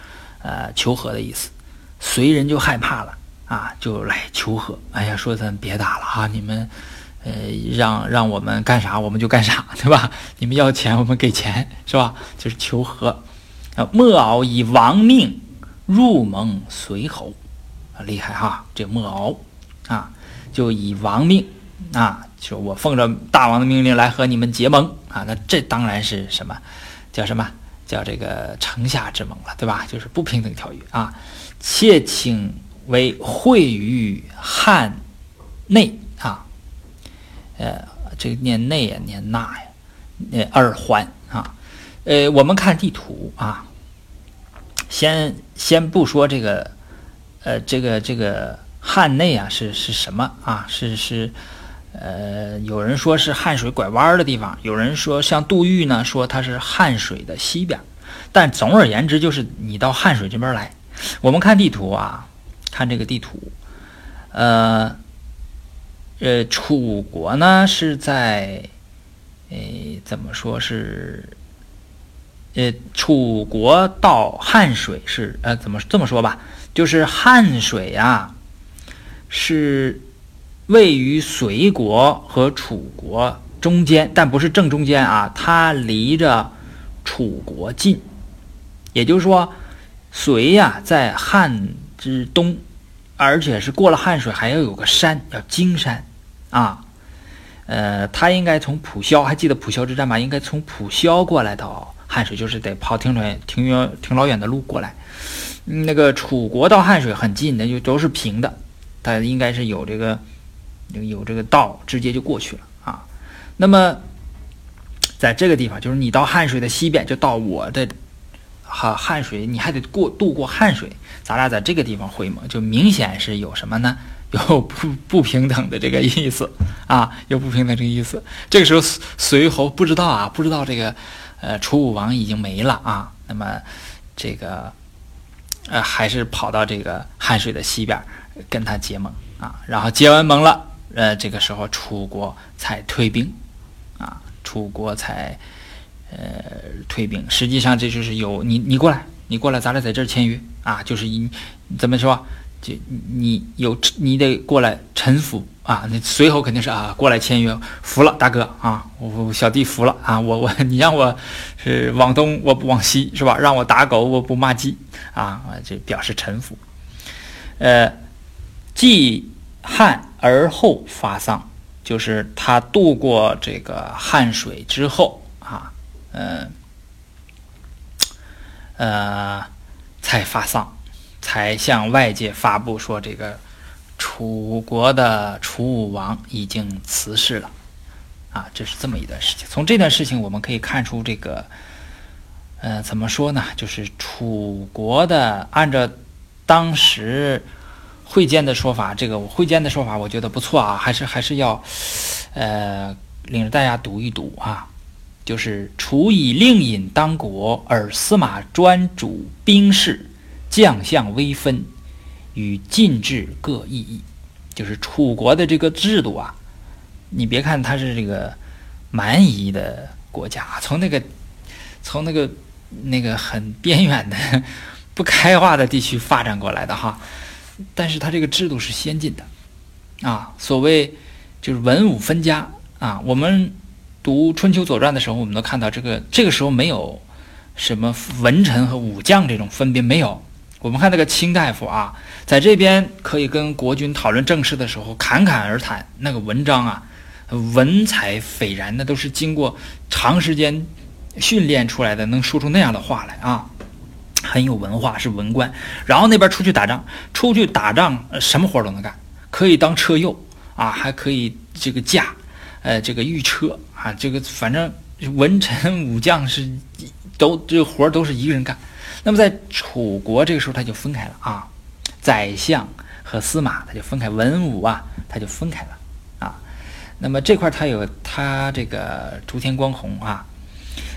呃求和的意思。隋人就害怕了啊，就来求和。哎呀，说咱别打了哈，你们呃让让我们干啥我们就干啥，对吧？你们要钱我们给钱，是吧？就是求和。啊，莫敖以亡命入盟随侯。啊厉害哈，这莫敖啊，就以王命啊，就我奉着大王的命令来和你们结盟啊，那这当然是什么，叫什么叫这个城下之盟了，对吧？就是不平等条约啊。且请为会于汉内啊，呃，这个念内呀，念那呀，呃，二环啊，呃，我们看地图啊，先先不说这个。呃，这个这个汉内啊，是是什么啊？是是，呃，有人说是汉水拐弯的地方，有人说像杜预呢，说它是汉水的西边。但总而言之，就是你到汉水这边来。我们看地图啊，看这个地图，呃，呃，楚国呢是在，呃，怎么说是，呃，楚国到汉水是，呃，怎么这么说吧？就是汉水呀，是位于隋国和楚国中间，但不是正中间啊。它离着楚国近，也就是说，隋呀在汉之东，而且是过了汉水还要有个山，叫荆山啊。呃，他应该从蒲萧，还记得蒲萧之战吧？应该从蒲萧过来到汉水，就是得跑挺远、挺远、挺老远的路过来。那个楚国到汉水很近的，就都是平的，他应该是有这个有这个道，直接就过去了啊。那么在这个地方，就是你到汉水的西边，就到我的哈汉水，你还得过渡过汉水，咱俩在这个地方会盟，就明显是有什么呢？有不不平等的这个意思啊，有不平等这个意思。这个时候随侯不知道啊，不知道这个呃楚武王已经没了啊。那么这个。呃，还是跑到这个汉水的西边跟他结盟啊，然后结完盟了，呃，这个时候楚国才退兵，啊，楚国才呃退兵。实际上这就是有你，你过来，你过来，咱俩在这儿签约啊，就是一怎么说？就你有你得过来臣服啊，那随后肯定是啊过来签约，服了大哥啊，我小弟服了啊，我我你让我是往东我不往西是吧？让我打狗我不骂鸡啊，这表示臣服。呃，继汉而后发丧，就是他渡过这个汉水之后啊，嗯呃才发丧。才向外界发布说，这个楚国的楚武王已经辞世了，啊，这是这么一段事情。从这段事情我们可以看出，这个，呃，怎么说呢？就是楚国的按照当时会见的说法，这个会见的说法，我觉得不错啊，还是还是要，呃，领着大家读一读啊，就是楚以令尹当国，而司马专主兵事，将相微分，与晋制各异义。就是楚国的这个制度啊，你别看它是这个蛮夷的国家，从那个从那个那个很边远的不开化的地区发展过来的哈，但是它这个制度是先进的啊。所谓就是文武分家啊。我们读春秋左传的时候，我们都看到这个这个时候没有什么文臣和武将这种分别，没有。我们看那个卿大夫啊，在这边可以跟国君讨论政事的时候侃侃而谈，那个文章啊，文采斐然，那都是经过长时间训练出来的，能说出那样的话来啊，很有文化，是文官。然后那边出去打仗，出去打仗什么活都能干，可以当车右啊，还可以这个驾，呃，这个御车啊，这个反正文臣 武将是都这个活都是一个人干。那么在楚国这个时候，他就分开了啊，宰相和司马他就分开，文武啊他就分开了啊。那么这块他有他这个朱天光弘啊，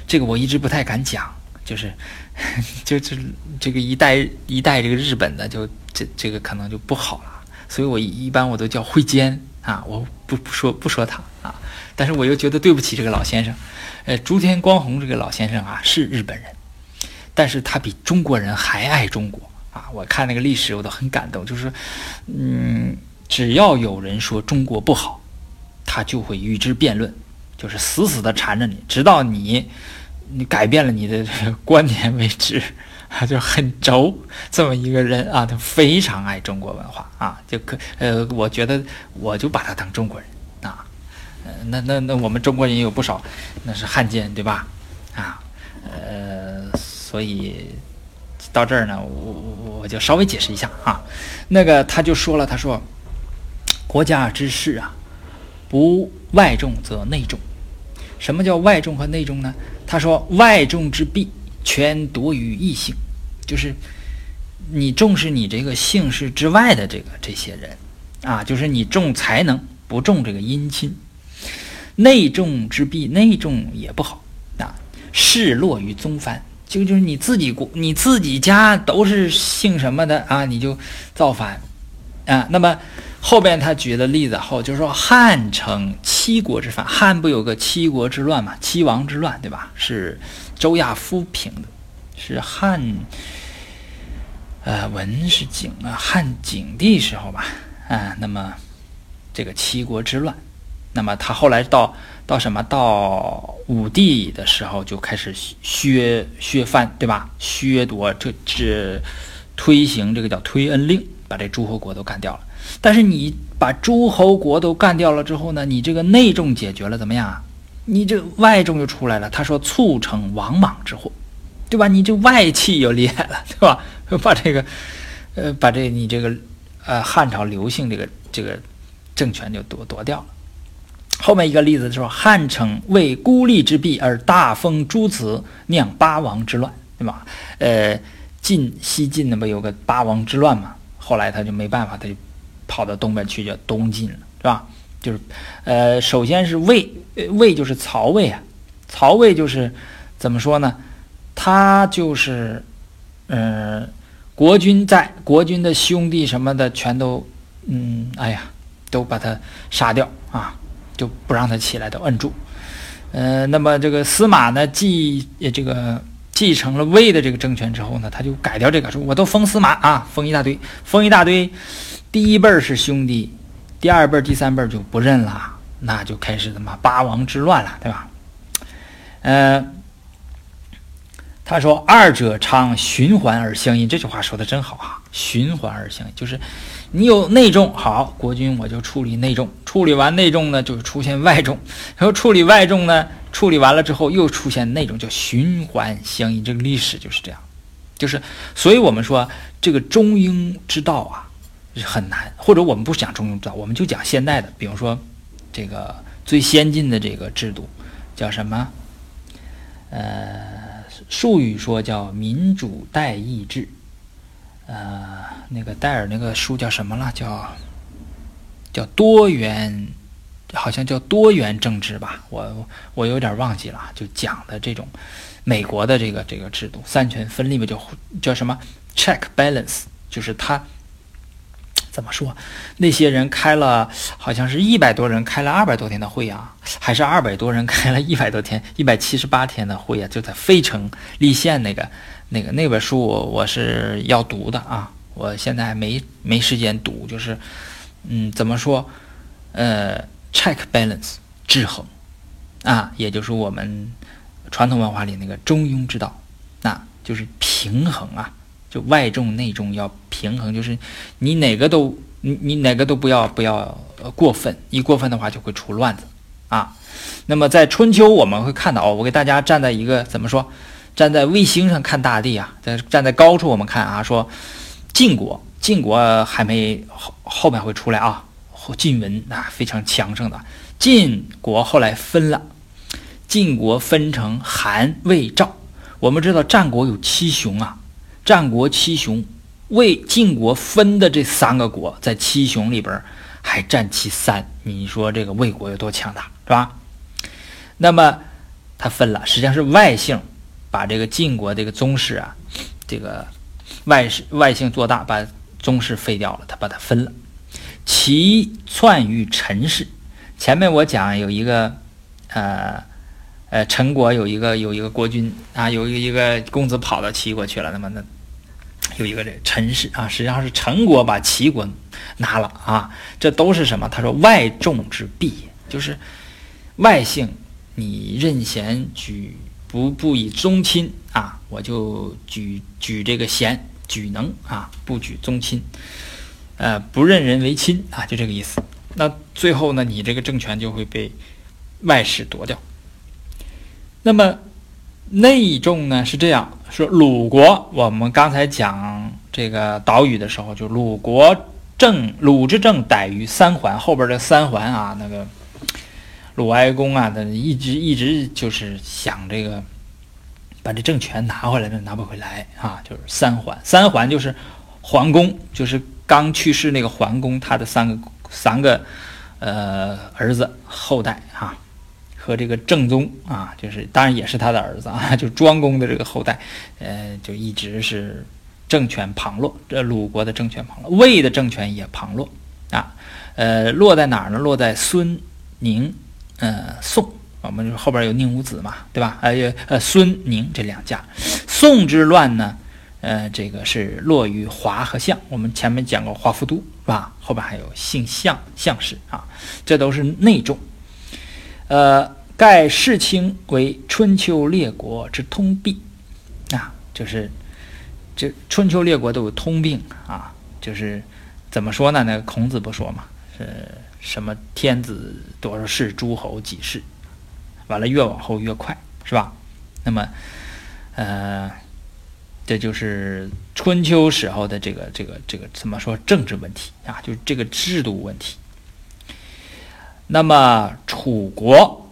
这个我一直不太敢讲，就是 就是这个一代一代这个日本的就这这个可能就不好了，所以我一般我都叫会监啊，我不不说不说他啊，但是我又觉得对不起这个老先生，呃，朱天光弘这个老先生啊是日本人。但是他比中国人还爱中国啊！我看那个历史，我都很感动。就是，嗯，只要有人说中国不好，他就会与之辩论，就是死死的缠着你，直到你你改变了你的观点为止。他就很轴这么一个人啊，他非常爱中国文化啊，就可呃，我觉得我就把他当中国人啊。呃，那那那我们中国人有不少，那是汉奸对吧？啊，呃。所以到这儿呢，我我我就稍微解释一下啊。那个他就说了，他说：“国家之事啊，不外重则内重。什么叫外重和内重呢？他说：外重之弊，全夺于异性，就是你重视你这个姓氏之外的这个这些人啊，就是你重才能，不重这个姻亲。内重之弊，内重也不好啊，事落于宗藩。”就就是你自己国，你自己家都是姓什么的啊？你就造反啊？那么后边他举的例子后，就是说汉成七国之反，汉不有个七国之乱嘛？七王之乱，对吧？是周亚夫平的，是汉呃文是景啊，汉景帝时候吧？啊，那么这个七国之乱，那么他后来到。到什么？到武帝的时候就开始削削藩，对吧？削夺这这推行这个叫推恩令，把这诸侯国都干掉了。但是你把诸侯国都干掉了之后呢？你这个内政解决了怎么样啊？你这外政就出来了。他说促成王莽之祸，对吧？你这外戚又厉害了，对吧？把这个呃，把这你这个呃汉朝刘姓这个这个政权就夺夺掉了。后面一个例子是说，汉城为孤立之弊而大封诸子，酿八王之乱，对吧？呃，晋西晋那不有个八王之乱嘛？后来他就没办法，他就跑到东边去，叫东晋了，是吧？就是，呃，首先是魏，魏就是曹魏啊，曹魏就是怎么说呢？他就是，嗯，国君在，国君的兄弟什么的全都，嗯，哎呀，都把他杀掉啊。就不让他起来，都摁住。呃，那么这个司马呢，继这个继承了魏的这个政权之后呢，他就改掉这个，说我都封司马啊，封一大堆，封一大堆。第一辈是兄弟，第二辈、第三辈就不认了，那就开始他妈八王之乱了，对吧？呃，他说二者常循环而相应，这句话说的真好啊，循环而相应，就是。你有内重好，国君我就处理内重，处理完内重呢，就出现外重，然后处理外重呢，处理完了之后又出现内重，叫循环相应。这个历史就是这样，就是所以我们说这个中庸之道啊是很难，或者我们不讲中庸之道，我们就讲现代的，比如说这个最先进的这个制度叫什么？呃，术语说叫民主代议制。呃，那个戴尔那个书叫什么了？叫叫多元好像叫多元政治吧，我我有点忘记了，就讲的这种美国的这个这个制度，三权分立嘛，叫叫什么 check balance，就是他怎么说？那些人开了好像是一百多人开了二百多天的会啊，还是二百多人开了一百多天一百七十八天的会啊？就在费城立宪那个那个那本书，我我是要读的啊，我现在还没没时间读，就是嗯，怎么说？呃。check balance 制衡，啊，也就是我们传统文化里那个中庸之道，那就是平衡啊，就外重内重要平衡，就是你哪个都你你哪个都不要不要过分，一过分的话就会出乱子啊。那么在春秋我们会看到，我给大家站在一个怎么说，站在卫星上看大地啊，在站在高处我们看啊，说晋国晋国还没后后面会出来啊。晋文啊，非常强盛的晋国后来分了，晋国分成韩、魏、赵。我们知道战国有七雄啊，战国七雄，魏晋国分的这三个国在七雄里边还占其三。你说这个魏国有多强大，是吧？那么他分了，实际上是外姓把这个晋国这个宗室啊，这个外氏外姓做大，把宗室废掉了，他把它分了。齐篡于陈氏，前面我讲有一个，呃，呃，陈国有一个有一个国君啊，有一个一个公子跑到齐国去了，那么那有一个这陈氏啊，实际上是陈国把齐国拿了啊，这都是什么？他说外重之弊，就是外姓你任贤举不不以宗亲啊，我就举举这个贤举能啊，不举宗亲。呃，不认人为亲啊，就这个意思。那最后呢，你这个政权就会被外氏夺掉。那么内重呢是这样说：鲁国，我们刚才讲这个岛屿的时候，就鲁国政鲁之政逮于三环后边的三环啊，那个鲁哀公啊，他一直一直就是想这个把这政权拿回来，但拿不回来啊，就是三环，三环就是桓公，就是。刚去世那个桓公，他的三个三个呃儿子后代啊，和这个正宗啊，就是当然也是他的儿子啊，就庄公的这个后代，呃，就一直是政权旁落，这鲁国的政权旁落，魏的政权也旁落啊，呃，落在哪儿呢？落在孙宁，呃，宋，我们后边有宁武子嘛，对吧？还有呃孙宁这两家，宋之乱呢？呃，这个是落于华和相。我们前面讲过华夫都，是吧？后边还有姓相相氏啊，这都是内重。呃，盖世卿为春秋列国之通病啊，就是这春秋列国都有通病啊，就是怎么说呢？那孔子不说嘛，是什么天子多少世，诸侯几世，完了越往后越快，是吧？那么，呃。这就是春秋时候的这个这个这个怎么说政治问题啊？就是这个制度问题。那么楚国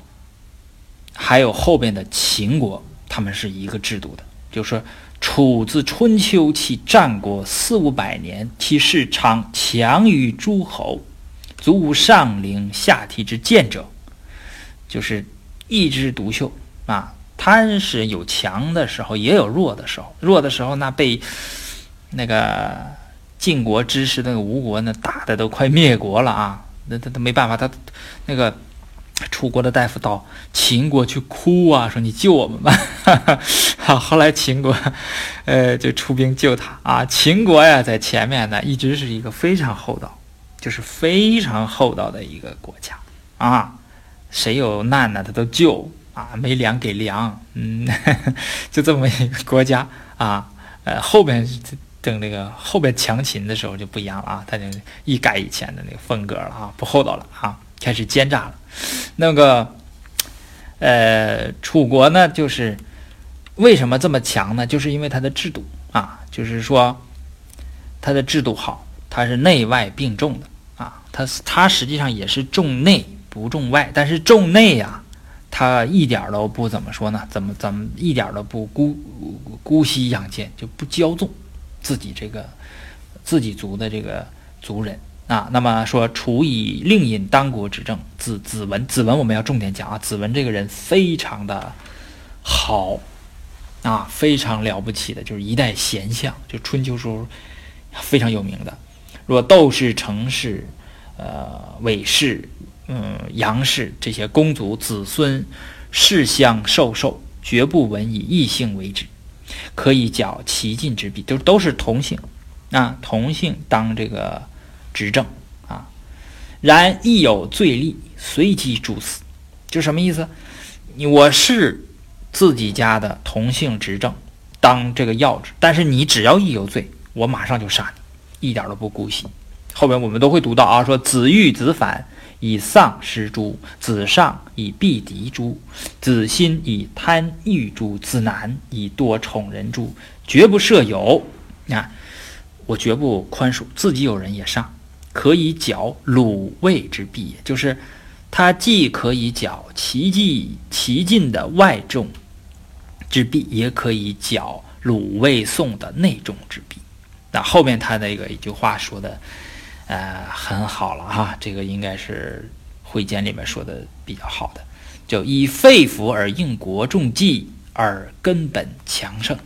还有后边的秦国，他们是一个制度的，就是说楚自春秋起战国四五百年，其世昌强于诸侯，足无上陵下体之见者，就是一枝独秀啊。他是有强的时候，也有弱的时候。弱的时候，那被那个晋国支持那个吴国呢打的都快灭国了啊！那他他没办法，他那个楚国的大夫到秦国去哭啊，说你救我们吧。好，后来秦国呃就出兵救他啊。秦国呀，在前面呢一直是一个非常厚道，就是非常厚道的一个国家啊。谁有难呢，他都救。啊，没粮给粮，嗯，就这么一个国家啊，呃，后边等那个后边强秦的时候就不一样了啊，他就一改以前的那个风格了啊，不厚道了啊，开始奸诈了。那个，呃，楚国呢，就是为什么这么强呢？就是因为它的制度啊，就是说它的制度好，它是内外并重的啊，它它实际上也是重内不重外，但是重内呀。他一点都不怎么说呢？怎么怎么一点都不姑姑息养奸，就不骄纵自己这个自己族的这个族人啊。那么说，楚以令尹当国执政，子子文，子文我们要重点讲啊。子文这个人非常的好啊，非常了不起的，就是一代贤相，就春秋时候非常有名的。若窦氏、成氏、呃韦氏、嗯杨氏这些公族子孙世相授受，绝不闻以异姓为之，可以叫其晋之弊，就都是同姓啊，同姓当这个执政啊。然亦有罪例，随即诛死。就什么意思？你我是自己家的同姓执政，当这个要职，但是你只要一有罪，我马上就杀你，一点都不姑息。后面我们都会读到啊，说子欲子反以丧失诸，子上以避敌诸，子心以贪欲诸，子难以多宠人诸，绝不赦有。啊，我绝不宽恕，自己有人也上，可以剿鲁卫之弊，就是他既可以剿其计其近的外众之弊，也可以剿鲁卫宋的内众之弊。那后面他那个一句话说的。呃，很好了哈，这个应该是会笺里面说的比较好的，就以肺腑而应国重计而根本强盛，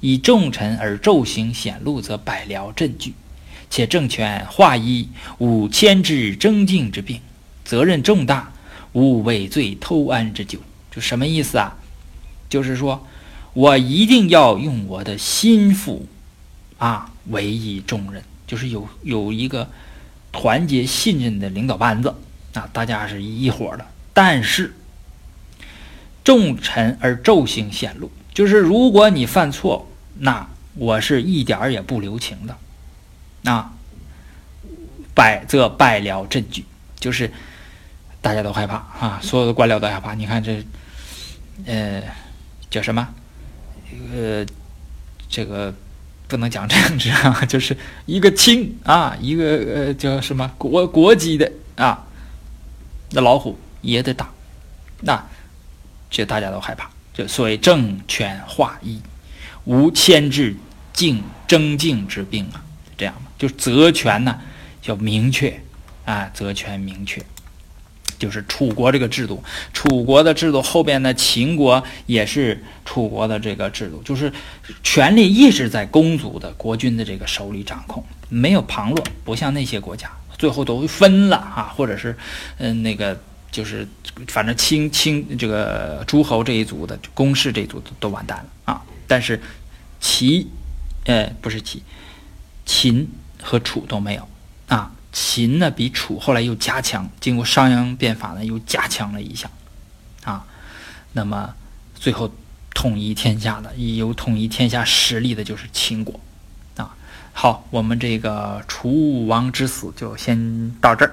以重臣而骤行显露，则百僚震惧，且政权化一，无牵制征竞之病，责任重大，无畏罪偷安之咎。就什么意思啊？就是说我一定要用我的心腹啊，委以重任。就是有有一个团结信任的领导班子啊，大家是一伙的。但是重臣而骤行显露，就是如果你犯错，那我是一点儿也不留情的。啊，百则百僚震惧，就是大家都害怕啊，所有的官僚都害怕。你看这，呃，叫什么？呃，这个。不能讲政治啊，就是一个亲啊，一个呃叫什么国国籍的啊，那老虎也得打，那这大家都害怕，就所谓政权化一，无牵制竞争竞之病啊，这样嘛，就责权呢要明确啊，责权明确。就是楚国这个制度，楚国的制度后边呢，秦国也是楚国的这个制度，就是权力一直在公族的国君的这个手里掌控，没有旁落，不像那些国家最后都分了啊，或者是嗯那个就是反正清清这个诸侯这一族的公室这一族都都完蛋了啊，但是齐，呃不是齐，秦和楚都没有啊。秦呢比楚后来又加强，经过商鞅变法呢又加强了一下，啊，那么最后统一天下的有统一天下实力的就是秦国，啊，好，我们这个楚武王之死就先到这儿。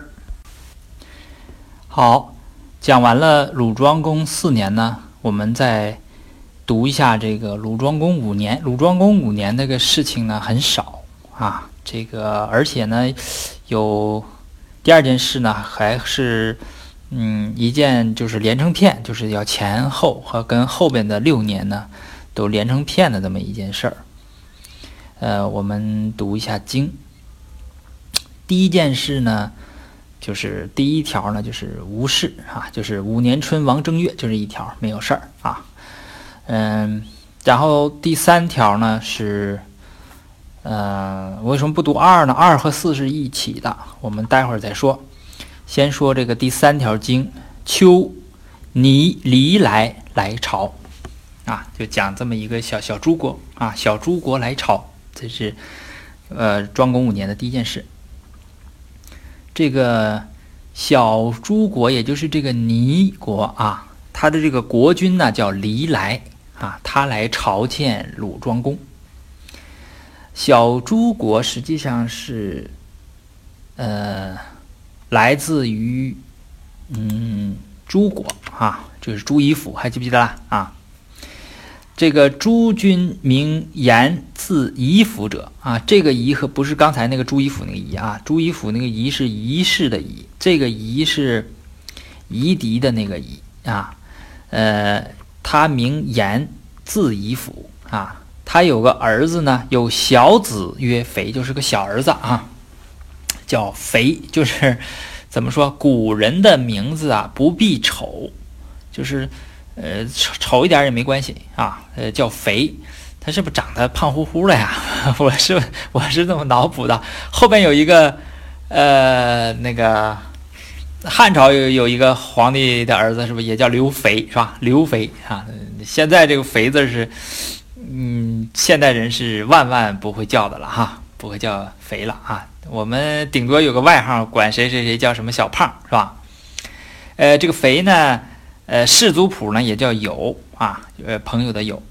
好，讲完了鲁庄公四年呢，我们再读一下这个鲁庄公五年。鲁庄公五年那个事情呢很少啊。这个，而且呢，有第二件事呢，还是嗯一件就是连成片，就是要前后和跟后边的六年呢都连成片的这么一件事儿。呃，我们读一下经。第一件事呢，就是第一条呢，就是无事啊，就是五年春王正月，就是一条没有事儿啊。嗯，然后第三条呢是。呃，为什么不读二呢？二和四是一起的，我们待会儿再说。先说这个第三条经：秋，泥离来来朝，啊，就讲这么一个小小诸国啊，小诸国来朝，这是呃庄公五年的第一件事。这个小诸国，也就是这个泥国啊，他的这个国君呢叫离来啊，他来朝见鲁庄公。小诸国实际上是，呃，来自于嗯诸国啊，就是朱夷府，还记不记得啦？啊，这个诸君名言，字夷府者啊，这个夷和不是刚才那个朱夷府那个夷啊，朱夷府那个夷是夷氏的夷，这个夷是夷狄的那个夷啊，呃，他名言，字夷府啊。他有个儿子呢，有小子曰肥，就是个小儿子啊，叫肥，就是怎么说？古人的名字啊，不必丑，就是呃丑丑一点也没关系啊。呃，叫肥，他是不是长得胖乎乎的呀？我是我是这么脑补的。后边有一个呃那个汉朝有有一个皇帝的儿子，是不是也叫刘肥是吧？刘肥啊，现在这个肥字是嗯，现代人是万万不会叫的了哈，不会叫肥了啊。我们顶多有个外号，管谁谁谁叫什么小胖，是吧？呃，这个肥呢，呃，氏族谱呢也叫友啊，呃，朋友的友。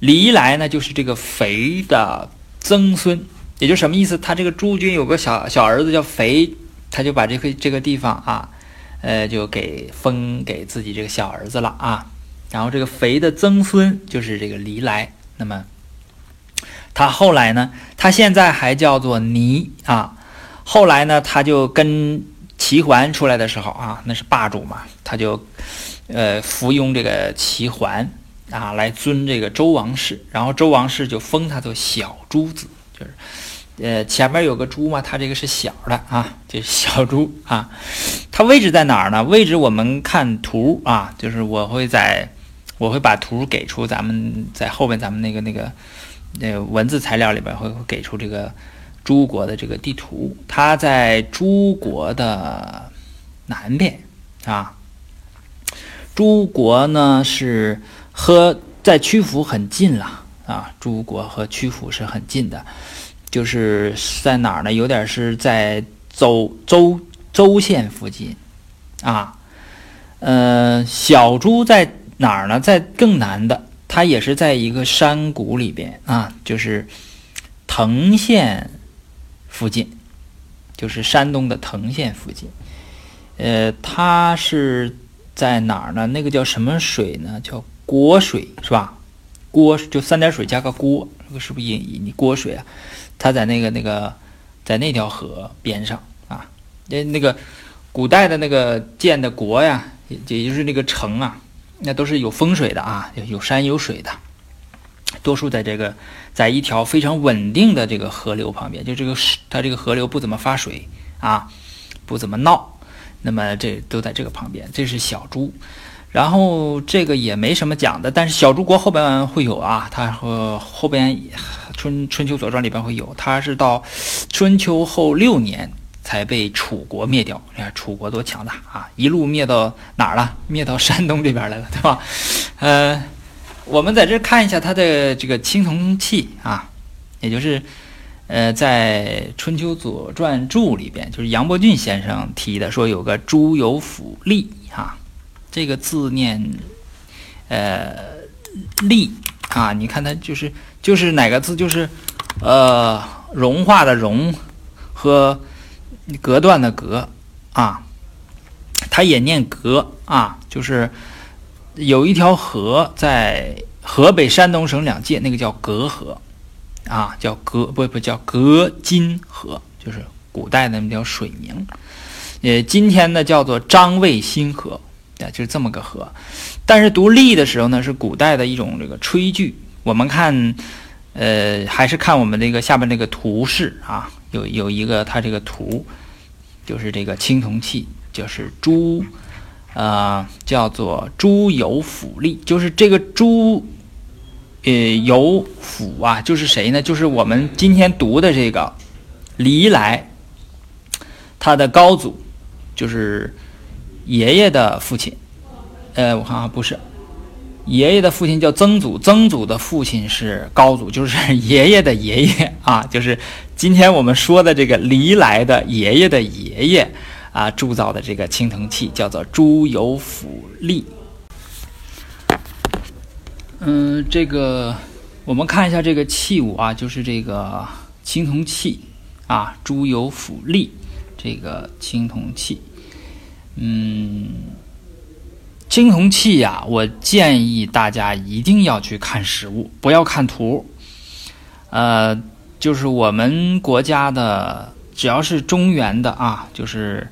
黎来呢，就是这个肥的曾孙，也就什么意思？他这个朱军有个小小儿子叫肥，他就把这个这个地方啊，呃，就给封给自己这个小儿子了啊。然后这个肥的曾孙就是这个黎来，那么他后来呢，他现在还叫做倪啊。后来呢，他就跟齐桓出来的时候啊，那是霸主嘛，他就，呃，服用这个齐桓啊，来尊这个周王室，然后周王室就封他做小朱子，就是，呃，前面有个朱嘛，他这个是小的啊，就是小朱啊，他位置在哪儿呢？位置我们看图啊，就是我会在，我会把图给出，咱们在后面咱们那个那个，那文字材料里边会会给出这个。诸国的这个地图，它在诸国的南边啊。诸国呢是和在曲阜很近了啊。诸国和曲阜是很近的，就是在哪儿呢？有点是在周周周县附近啊。呃，小朱在哪儿呢？在更南的，它也是在一个山谷里边啊，就是藤县。附近，就是山东的藤县附近，呃，它是在哪儿呢？那个叫什么水呢？叫郭水是吧？郭就三点水加个郭，这个是不是引你郭水啊？它在那个那个在那条河边上啊。那那个古代的那个建的国呀，也就是那个城啊，那都是有风水的啊，有山有水的。多数在这个，在一条非常稳定的这个河流旁边，就这个它这个河流不怎么发水啊，不怎么闹，那么这都在这个旁边。这是小朱，然后这个也没什么讲的，但是小朱国后边会有啊，它和后边春春秋左传里边会有，它是到春秋后六年才被楚国灭掉。你看楚国多强大啊，一路灭到哪儿了？灭到山东这边来了，对吧？呃。我们在这看一下他的这个青铜器啊，也就是，呃，在《春秋左传注》里边，就是杨伯峻先生提的，说有个朱由府立啊，这个字念，呃，立啊，你看它就是就是哪个字，就是呃，融化的融和隔断的隔啊，它也念隔啊，就是。有一条河在河北、山东省两界，那个叫隔河，啊，叫隔不不叫隔津河，就是古代的那条水名。呃，今天呢叫做张卫新河，啊，就是这么个河。但是读历的时候呢，是古代的一种这个炊具。我们看，呃，还是看我们这个下边这个图示啊，有有一个它这个图，就是这个青铜器，就是朱。呃，叫做朱由府立，就是这个朱，呃，由府啊，就是谁呢？就是我们今天读的这个黎来，他的高祖，就是爷爷的父亲。呃，我看啊，不是，爷爷的父亲叫曾祖，曾祖的父亲是高祖，就是爷爷的爷爷啊，就是今天我们说的这个黎来的爷爷的爷爷。啊，铸造的这个青铜器叫做朱由府立。嗯，这个我们看一下这个器物啊，就是这个青铜器啊，朱由府立这个青铜器。嗯，青铜器呀，我建议大家一定要去看实物，不要看图。呃，就是我们国家的。只要是中原的啊，就是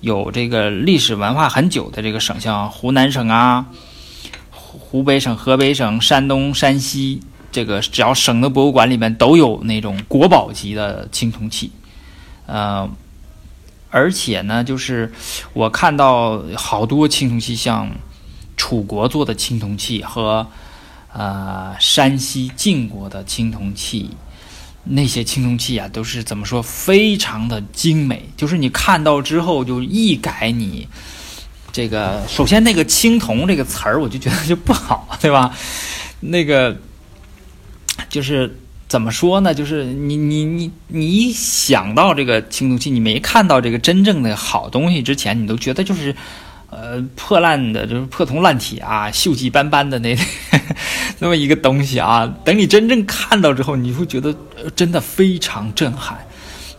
有这个历史文化很久的这个省，像湖南省啊、湖北省、河北省、山东、山西，这个只要省的博物馆里面都有那种国宝级的青铜器。呃，而且呢，就是我看到好多青铜器，像楚国做的青铜器和呃山西晋国的青铜器，那些青铜器啊，都是怎么说，非常的精美。就是你看到之后，就一改你这个，首先那个青铜这个词儿，我就觉得就不好，对吧？那个就是。怎么说呢？就是你你你你一想到这个青铜器，你没看到这个真正的好东西之前，你都觉得就是，呃，破烂的，就是破铜烂铁啊，锈迹斑斑的那 那么一个东西啊。等你真正看到之后，你会觉得真的非常震撼。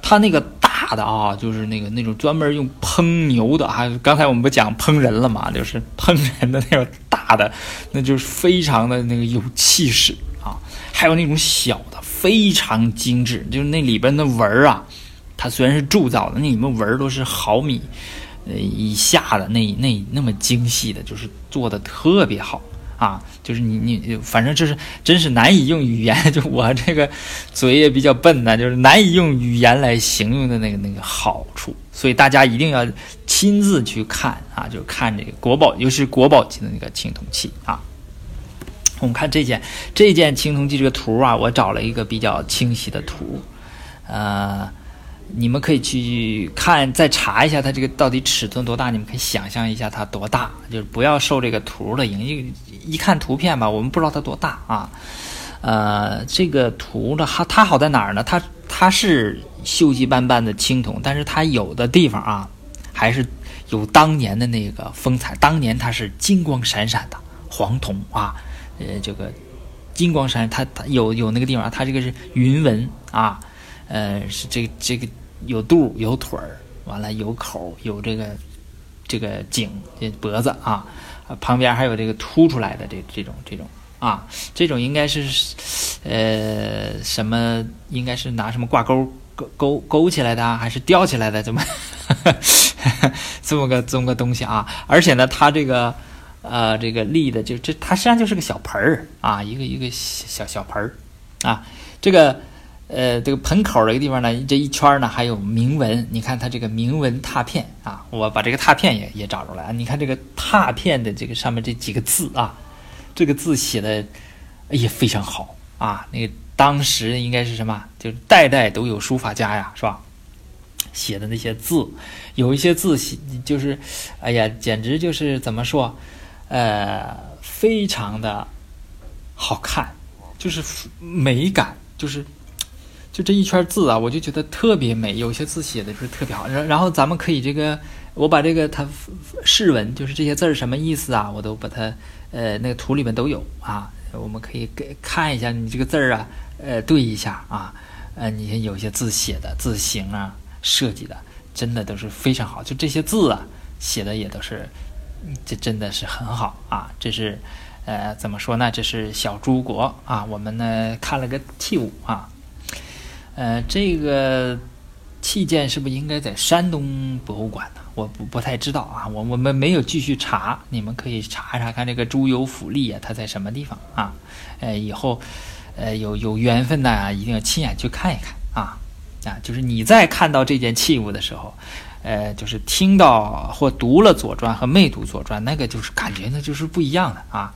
它那个大的啊，就是那个那种专门用烹牛的啊，刚才我们不讲烹人了嘛，就是烹人的那种大的，那就是非常的那个有气势啊。还有那种小的。非常精致，就是那里边的纹儿啊，它虽然是铸造的，那里面纹儿都是毫米呃以下的，那那那么精细的，就是做的特别好啊。就是你你反正就是真是难以用语言，就我这个嘴也比较笨呢，就是难以用语言来形容的那个那个好处。所以大家一定要亲自去看啊，就看这个国宝，尤其是国宝级的那个青铜器啊。我们看这件这件青铜器这个图啊，我找了一个比较清晰的图，呃，你们可以去看，再查一下它这个到底尺寸多大，你们可以想象一下它多大，就是不要受这个图的影响。一看图片吧，我们不知道它多大啊。呃，这个图呢，它它好在哪儿呢？它它是锈迹斑斑的青铜，但是它有的地方啊，还是有当年的那个风采。当年它是金光闪闪的黄铜啊。呃，这个金光闪，它它有有那个地方，它这个是云纹啊，呃，是这个这个有肚有腿儿，完了有口有这个这个颈脖子啊，旁边还有这个凸出来的这这种这种啊，这种应该是呃什么？应该是拿什么挂钩勾勾勾起来的，还是吊起来的？怎么 这么个这么个东西啊？而且呢，它这个。呃，这个立的就这，它实际上就是个小盆儿啊，一个一个小小盆儿啊。这个呃，这个盆口这个地方呢，这一圈呢还有铭文。你看它这个铭文拓片啊，我把这个拓片也也找出来啊。你看这个拓片的这个上面这几个字啊，这个字写的也非常好啊。那个当时应该是什么？就代代都有书法家呀，是吧？写的那些字，有一些字写就是，哎呀，简直就是怎么说？呃，非常的好看，就是美感，就是就这一圈字啊，我就觉得特别美。有些字写的就是特别好，然然后咱们可以这个，我把这个它释文，就是这些字儿什么意思啊，我都把它呃那个图里面都有啊，我们可以给看一下你这个字儿啊，呃对一下啊，呃你看有些字写的字形啊设计的真的都是非常好，就这些字啊写的也都是。这真的是很好啊！这是，呃，怎么说呢？这是小诸国啊。我们呢看了个器物啊，呃，这个器件是不是应该在山东博物馆呢？我不不太知道啊。我我们没有继续查，你们可以查一查看这个朱由府立啊，它在什么地方啊？呃，以后呃有有缘分呢，一定要亲眼去看一看啊啊！就是你在看到这件器物的时候。呃，就是听到或读了《左传》和没读《左传》，那个就是感觉那就是不一样的啊。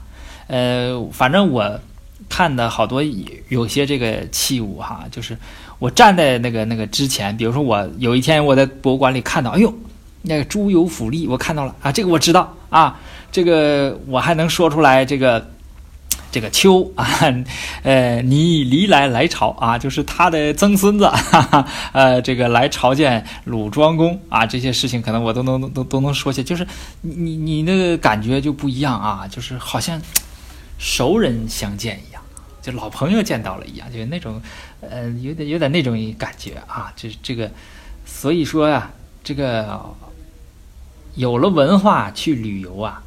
呃，反正我看的好多有些这个器物哈，就是我站在那个那个之前，比如说我有一天我在博物馆里看到，哎呦，那个朱由府立，我看到了啊，这个我知道啊，这个我还能说出来这个。这个秋啊，呃，你离来来朝啊，就是他的曾孙子，哈哈，呃，这个来朝见鲁庄公啊，这些事情可能我都能都都能说起，就是你你你那个感觉就不一样啊，就是好像熟人相见一样，就老朋友见到了一样，就那种呃，有点有点那种感觉啊，这这个，所以说呀，这个有了文化去旅游啊。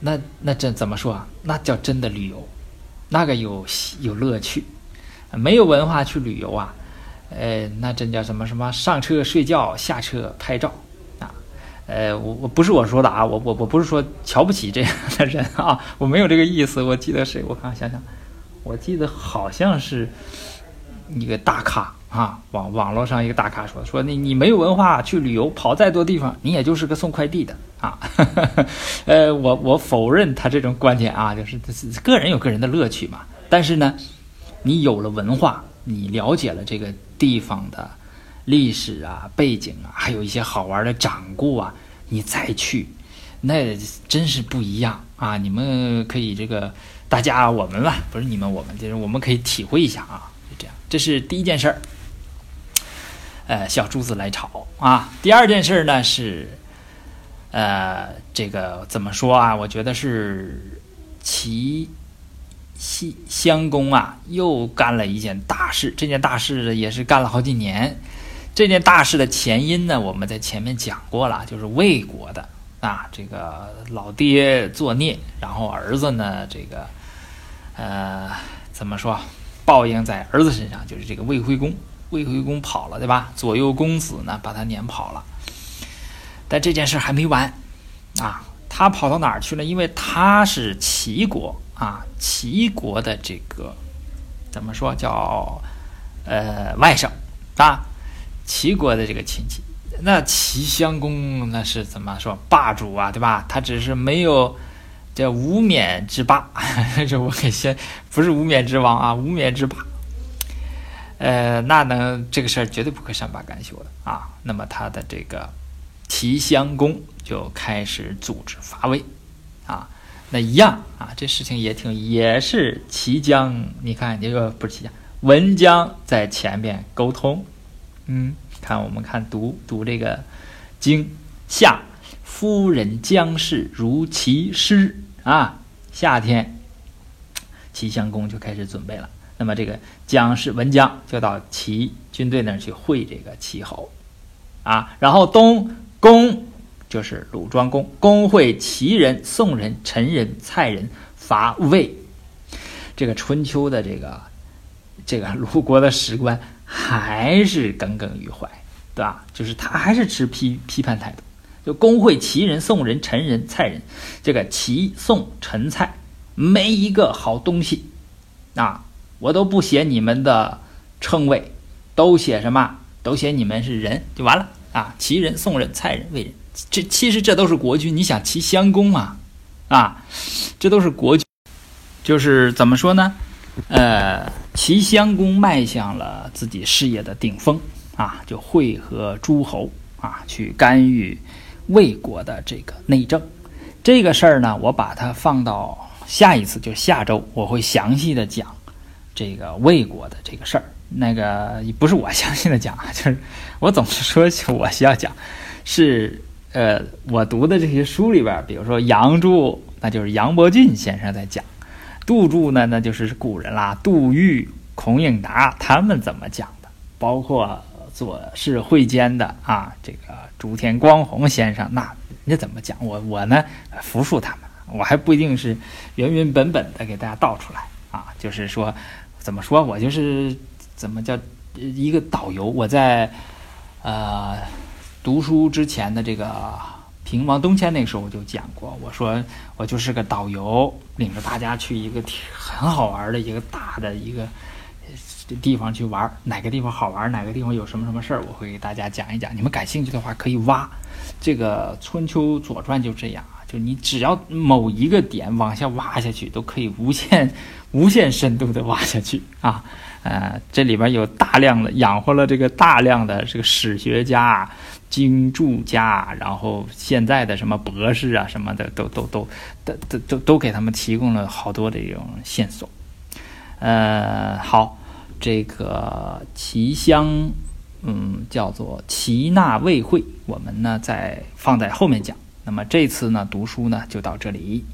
那那这怎么说啊？那叫真的旅游，那个有有乐趣。没有文化去旅游啊，呃，那真叫什么什么上车睡觉，下车拍照啊。呃，我我不是我说的啊，我我我不是说瞧不起这样的人啊，我没有这个意思。我记得谁？我看想想，我记得好像是一个大咖啊，网网络上一个大咖说说你你没有文化去旅游跑再多地方，你也就是个送快递的啊。呃，我我否认他这种观点啊，就是个人有个人的乐趣嘛。但是呢，你有了文化，你了解了这个地方的历史啊、背景啊，还有一些好玩的掌故啊，你再去，那真是不一样啊。你们可以这个大家我们吧，不是你们我们，就是我们可以体会一下啊。这样，这是第一件事儿。呃，小珠子来朝啊。第二件事呢是，呃，这个怎么说啊？我觉得是齐西襄公啊，又干了一件大事。这件大事也是干了好几年。这件大事的前因呢，我们在前面讲过了，就是魏国的啊，这个老爹作孽，然后儿子呢，这个呃，怎么说，报应在儿子身上，就是这个魏惠公。魏惠公跑了，对吧？左右公子呢，把他撵跑了。但这件事还没完啊！他跑到哪儿去了？因为他是齐国啊，齐国的这个怎么说叫呃外甥啊？齐国的这个亲戚。那齐襄公那是怎么说霸主啊，对吧？他只是没有叫无冕之霸，这我给先不是无冕之王啊，无冕之霸。呃，那呢，这个事儿绝对不会善罢甘休的啊。那么他的这个齐襄公就开始组织伐魏啊。那一样啊，这事情也挺，也是齐姜，你看这个不是齐姜，文姜在前面沟通。嗯，看我们看读读这个经夏，夫人姜氏如其师啊。夏天，齐襄公就开始准备了。那么这个姜氏文姜就到齐军队那儿去会这个齐侯，啊，然后东宫就是鲁庄公，公会齐人、宋人、陈人、蔡人伐魏。这个春秋的这个这个鲁国的史官还是耿耿于怀，对吧？就是他还是持批批判态度，就公会齐人、宋人、陈人、蔡人，这个齐、宋、陈、蔡没一个好东西，啊。我都不写你们的称谓，都写什么？都写你们是人就完了啊！齐人、宋人、蔡人、魏人，这其实这都是国君。你想齐襄公嘛？啊，这都是国君，就是怎么说呢？呃，齐襄公迈向了自己事业的顶峰啊，就会合诸侯啊，去干预魏国的这个内政。这个事儿呢，我把它放到下一次，就下周我会详细的讲。这个魏国的这个事儿，那个不是我详细的讲啊，就是我总是说我需要讲，是呃我读的这些书里边，比如说杨柱，那就是杨伯峻先生在讲；杜柱呢，那就是古人啦，杜预、孔颖达他们怎么讲的，包括左氏会监的啊，这个竹田光宏先生，那人家怎么讲？我我呢服输他们，我还不一定是原原本本的给大家道出来。啊，就是说，怎么说我就是怎么叫一个导游。我在呃读书之前的这个平王东迁那个时候，我就讲过，我说我就是个导游，领着大家去一个挺很好玩的一个大的一个地方去玩，哪个地方好玩，哪个地方有什么什么事儿，我会给大家讲一讲。你们感兴趣的话，可以挖。这个《春秋左传》就这样啊。就你只要某一个点往下挖下去，都可以无限、无限深度的挖下去 啊！呃，这里边有大量的养活了这个大量的这个史学家、经注家，然后现在的什么博士啊什么的，都都都都都都都给他们提供了好多的这种线索。呃，好，这个奇香，嗯，叫做奇纳未会，我们呢再放在后面讲。那么这次呢，读书呢就到这里。